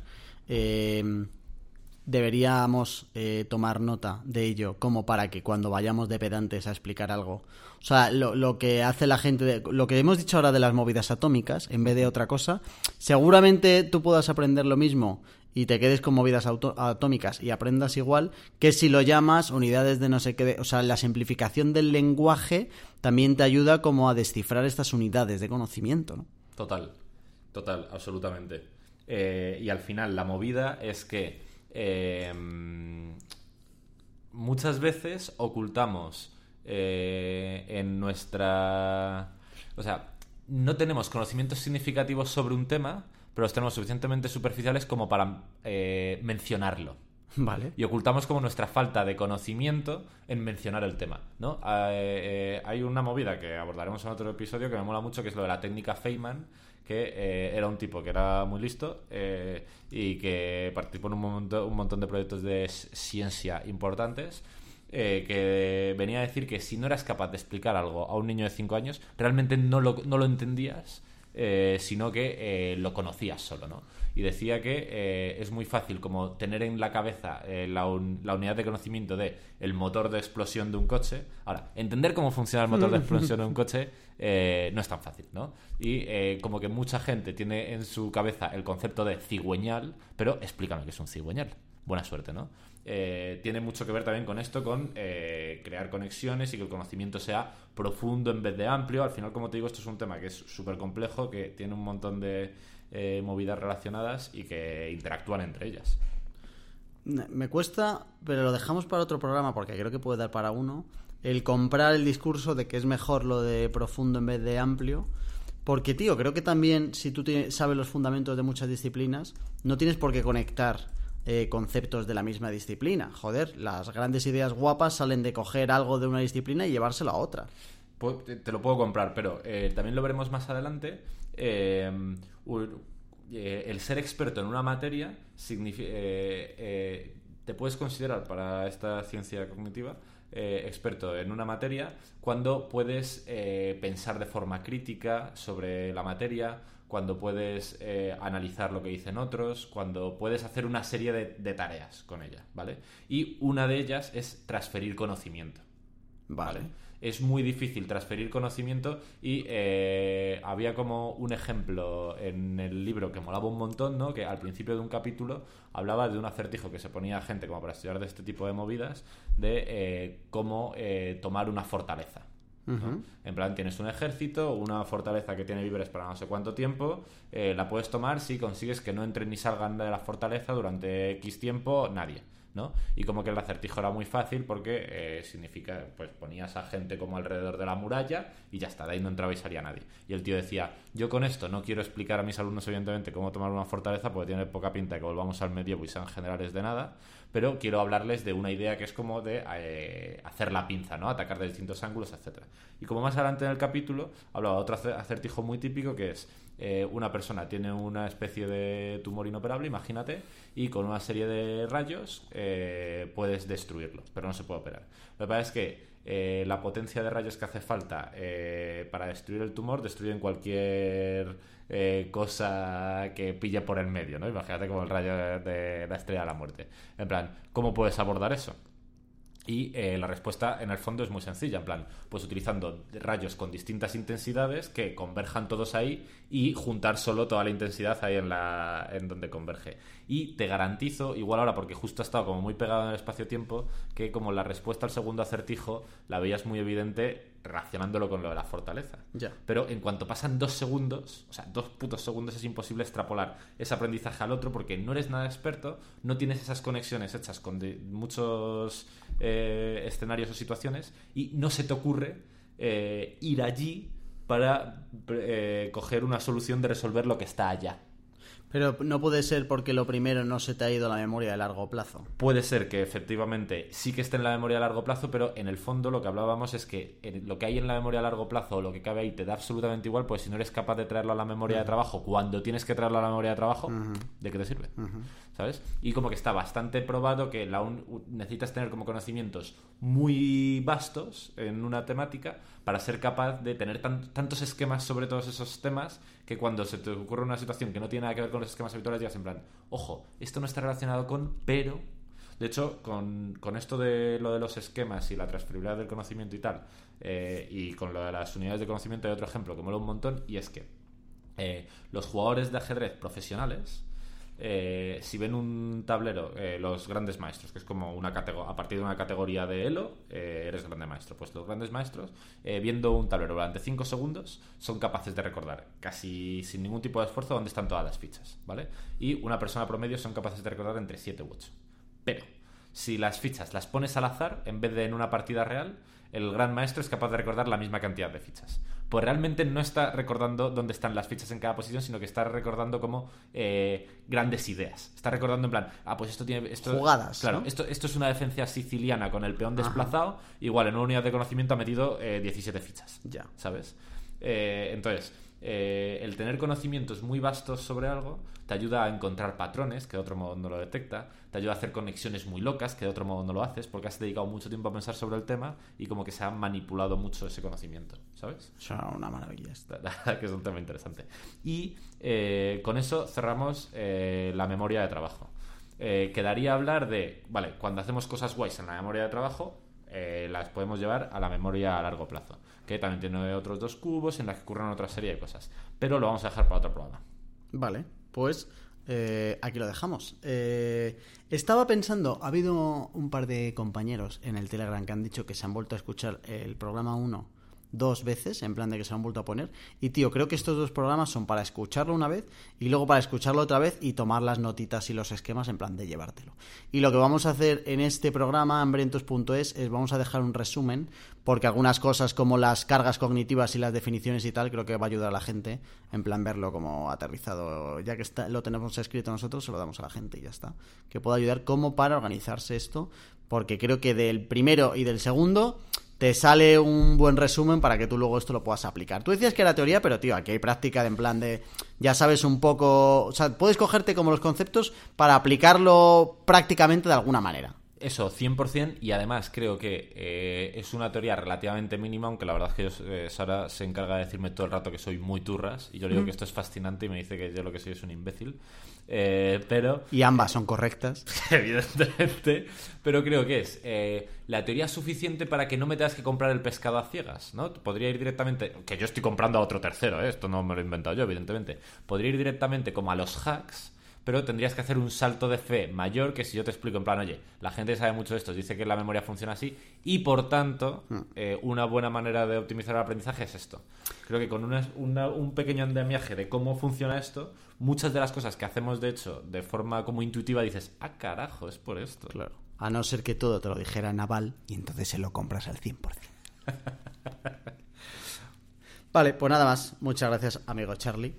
Speaker 2: deberíamos eh, tomar nota de ello como para que cuando vayamos de pedantes a explicar algo. O sea, lo, lo que hace la gente, de- lo que hemos dicho ahora de las movidas atómicas, en vez de otra cosa, seguramente tú puedas aprender lo mismo y te quedes con movidas auto- atómicas y aprendas igual que si lo llamas unidades de no sé qué, de- o sea, la simplificación del lenguaje también te ayuda como a descifrar estas unidades de conocimiento, ¿no?
Speaker 1: Total, total, absolutamente. Eh, y al final la movida es que eh, muchas veces ocultamos eh, en nuestra... O sea, no tenemos conocimientos significativos sobre un tema, pero los tenemos suficientemente superficiales como para eh, mencionarlo
Speaker 2: Vale.
Speaker 1: y ocultamos como nuestra falta de conocimiento en mencionar el tema, ¿no? Eh, eh, hay una movida que abordaremos en otro episodio que me mola mucho, que es lo de la técnica Feynman, que eh, era un tipo que era muy listo eh, y que participó en un, momento- un montón de proyectos de ciencia importantes. eh, que venía a decir que si no eras capaz de explicar algo a un niño de 5 años, realmente no lo, no lo entendías, sino que lo conocías solo, ¿no? Y decía que eh, es muy fácil como tener en la cabeza eh, la, un- la unidad de conocimiento de el motor de explosión de un coche. Ahora, entender cómo funciona el motor de explosión de un coche eh, no es tan fácil, ¿no? Y eh, como que mucha gente tiene en su cabeza el concepto de cigüeñal, pero explícame qué es un cigüeñal. Buena suerte, ¿no? Eh, tiene mucho que ver también con esto, con eh, crear conexiones y que el conocimiento sea profundo en vez de amplio. Al final, como te digo, esto es un tema que es súper complejo, que tiene un montón de eh, movidas relacionadas y que interactúan entre ellas.
Speaker 2: Me cuesta, pero lo dejamos para otro programa porque creo que puede dar para uno. El comprar el discurso de que es mejor lo de profundo en vez de amplio. Porque, tío, creo que también si tú sabes los fundamentos de muchas disciplinas, no tienes por qué conectar eh, conceptos de la misma disciplina. Joder, las grandes ideas guapas salen de coger algo de una disciplina y llevárselo a otra.
Speaker 1: Te lo puedo comprar, pero eh, también lo veremos más adelante. Un- eh, el ser experto en una materia signifi- eh, eh, te puedes considerar para esta ciencia cognitiva experto en una materia cuando puedes pensar de forma crítica sobre la materia, cuando puedes analizar lo que dicen otros, cuando puedes hacer una serie de tareas con ella, ¿vale? Y una de ellas es transferir conocimiento.
Speaker 2: Vale.
Speaker 1: Es muy difícil transferir conocimiento y eh, había como un ejemplo en el libro que molaba un montón, ¿no? Que al principio de un capítulo hablaba de un acertijo que se ponía a gente como para estudiar de este tipo de movidas, de eh, cómo eh, tomar una fortaleza. En plan, tienes un ejército, una fortaleza que tiene víveres para no sé cuánto tiempo, eh, la puedes tomar si consigues que no entren ni salgan de la fortaleza durante X tiempo nadie, ¿no? Y como que el acertijo era muy fácil porque eh, significa, pues ponías a gente como alrededor de la muralla y ya está, de ahí no entraba y salía nadie. Y el tío decía, yo con esto no quiero explicar a mis alumnos evidentemente cómo tomar una fortaleza porque tiene poca pinta que volvamos al medievo y sean generales de nada, pero quiero hablarles de una idea que es como de eh, hacer la pinza, ¿no? Atacar de distintos ángulos, etcétera. Y como más adelante en el capítulo, hablaba de otro acer- acertijo muy típico que es eh, una persona tiene una especie de tumor inoperable, imagínate, y con una serie de rayos eh, puedes destruirlo, pero no se puede operar. Lo que pasa es que eh, la potencia de rayos que hace falta eh, para destruir el tumor destruyen cualquier eh, cosa que pille por el medio, ¿no? Imagínate como el rayo de, de la estrella de la muerte. En plan, ¿cómo puedes abordar eso? Y eh, la respuesta en el fondo es muy sencilla, en plan, pues utilizando rayos con distintas intensidades que converjan todos ahí y juntar solo toda la intensidad ahí en, la, en donde converge. Y te garantizo, igual ahora porque justo ha estado como muy pegado en el espacio-tiempo, que como la respuesta al segundo acertijo la veías muy evidente relacionándolo con lo de la fortaleza.
Speaker 2: Ya.
Speaker 1: Pero en cuanto pasan dos segundos, o sea, dos putos segundos, es imposible extrapolar ese aprendizaje al otro porque no eres nada experto, no tienes esas conexiones hechas con de- muchos eh, escenarios o situaciones y no se te ocurre eh, ir allí para eh, coger una solución de resolver lo que está allá.
Speaker 2: Pero no puede ser porque lo primero no se te ha ido a la memoria de largo plazo.
Speaker 1: Puede ser que efectivamente sí que esté en la memoria a largo plazo, pero en el fondo lo que hablábamos es que en- lo que hay en la memoria a largo plazo o lo que cabe ahí te da absolutamente igual, pues si no eres capaz de traerlo a la memoria de trabajo cuando tienes que traerlo a la memoria de trabajo, ¿de qué te sirve? ¿Sabes? Y como que está bastante probado que la un- necesitas tener como conocimientos muy vastos en una temática para ser capaz de tener tan- tantos esquemas sobre todos esos temas que cuando se te ocurre una situación que no tiene nada que ver con los esquemas habituales digas en plan, ojo, esto no está relacionado con, pero De hecho, con, con esto de lo de los esquemas y la transferibilidad del conocimiento y tal, eh, y con lo de las unidades de conocimiento hay otro ejemplo que mola un montón, y es que eh, los jugadores de ajedrez profesionales, eh, si ven un tablero, eh, los grandes maestros, que es como una categoría, a partir de una categoría de Elo, eh, eres grande maestro. Pues los grandes maestros, viendo un tablero durante 5 segundos, son capaces de recordar casi sin ningún tipo de esfuerzo dónde están todas las fichas, ¿vale? Y una persona promedio son capaces de recordar entre 7 u 8. Pero, si las fichas las pones al azar, en vez de en una partida real, el gran maestro es capaz de recordar la misma cantidad de fichas. Pues realmente no está recordando dónde están las fichas en cada posición, sino que está recordando como eh, grandes ideas. Está recordando en plan, ah, pues esto tiene... Esto,
Speaker 2: Jugadas,
Speaker 1: Claro,
Speaker 2: ¿no?
Speaker 1: esto, esto es una defensa siciliana con el peón
Speaker 2: Ajá.
Speaker 1: desplazado. Igual en una unidad de conocimiento ha metido eh, 17 fichas.
Speaker 2: Ya.
Speaker 1: ¿Sabes? Eh, entonces, eh, el tener conocimientos muy vastos sobre algo te ayuda a encontrar patrones que de otro modo no lo detecta, te ayuda a hacer conexiones muy locas que de otro modo no lo haces porque has dedicado mucho tiempo a pensar sobre el tema y como que se ha manipulado mucho ese conocimiento, ¿sabes?
Speaker 2: Suena una maravilla
Speaker 1: que es un tema interesante. Y eh, con eso cerramos eh, la memoria de trabajo. Eh, quedaría hablar de, vale, cuando hacemos cosas guays en la memoria de trabajo, las podemos llevar a la memoria a largo plazo, que también tiene otros dos cubos en la que ocurren otra serie de cosas. Pero lo vamos a dejar para otro programa.
Speaker 2: Vale, pues eh, aquí lo dejamos. Eh, estaba pensando, ha habido un par de compañeros en el Telegram que han dicho que se han vuelto a escuchar el programa 1 dos veces, en plan de que se han vuelto a poner. Y tío, creo que estos dos programas son para escucharlo una vez y luego para escucharlo otra vez y tomar las notitas y los esquemas en plan de llevártelo. Y lo que vamos a hacer en este programa, hambrientos.es, es vamos a dejar un resumen, porque algunas cosas como las cargas cognitivas y las definiciones y tal, creo que va a ayudar a la gente, en plan verlo como aterrizado. Ya que lo tenemos escrito nosotros, se lo damos a la gente y ya está. Que pueda ayudar como para organizarse esto, porque creo que del primero y del segundo te sale un buen resumen para que tú luego esto lo puedas aplicar. Tú decías que era teoría, pero tío, aquí hay práctica de en plan de ya sabes un poco, o sea, puedes cogerte como los conceptos para aplicarlo prácticamente de alguna manera.
Speaker 1: Eso, 100%, y además creo que eh, es una teoría relativamente mínima, aunque la verdad es que yo, eh, Sara se encarga de decirme todo el rato que soy muy turras, y yo le digo que esto es fascinante y me dice que yo lo que soy es un imbécil. Eh, pero
Speaker 2: Y ambas son correctas.
Speaker 1: evidentemente, pero creo que es eh, la teoría suficiente para que no me tengas que comprar el pescado a ciegas, ¿no? Podría ir directamente, que yo estoy comprando a otro tercero, ¿eh? esto no me lo he inventado yo, evidentemente. Podría ir directamente como a los hacks, pero tendrías que hacer un salto de fe mayor que si yo te explico en plan, oye, la gente sabe mucho de esto, dice que la memoria funciona así y por tanto, eh, una buena manera de optimizar el aprendizaje es esto. Creo que con una- una- un pequeño andamiaje de cómo funciona esto, muchas de las cosas que hacemos de hecho de forma como intuitiva dices, ah, carajo, es por esto.
Speaker 2: Claro. A no ser que todo te lo dijera Naval y entonces se lo compras al 100%. vale, pues nada más. Muchas gracias, amigo Charlie.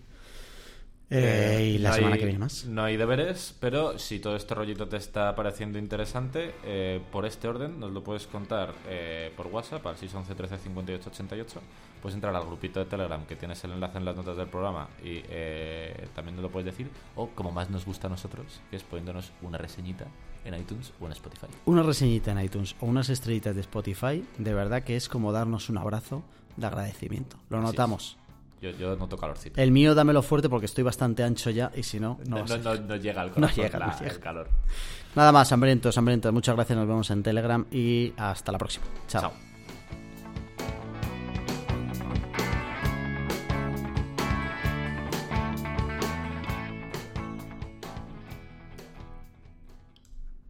Speaker 2: Eh, y la
Speaker 1: no
Speaker 2: semana
Speaker 1: hay-
Speaker 2: que viene más.
Speaker 1: No hay deberes, pero si todo este rollito te está pareciendo interesante, eh, por este orden nos lo puedes contar eh, por WhatsApp al 611 13 58 88. Puedes entrar al grupito de Telegram que tienes el enlace en las notas del programa y eh, también nos lo puedes decir. O como más nos gusta a nosotros, que es poniéndonos una reseñita en iTunes o en Spotify.
Speaker 2: Una reseñita en iTunes o unas estrellitas de Spotify, de verdad que es como darnos un abrazo de agradecimiento. Lo
Speaker 1: Así
Speaker 2: notamos.
Speaker 1: Yo, yo noto calorcito.
Speaker 2: El mío dámelo fuerte porque estoy bastante ancho ya y si no, no,
Speaker 1: No, no- no
Speaker 2: llega No
Speaker 1: la-
Speaker 2: llega.
Speaker 1: el calor.
Speaker 2: Nada más, hambrientos, hambrientos. Muchas gracias, nos vemos en Telegram y hasta la próxima. Chao.
Speaker 1: Chao.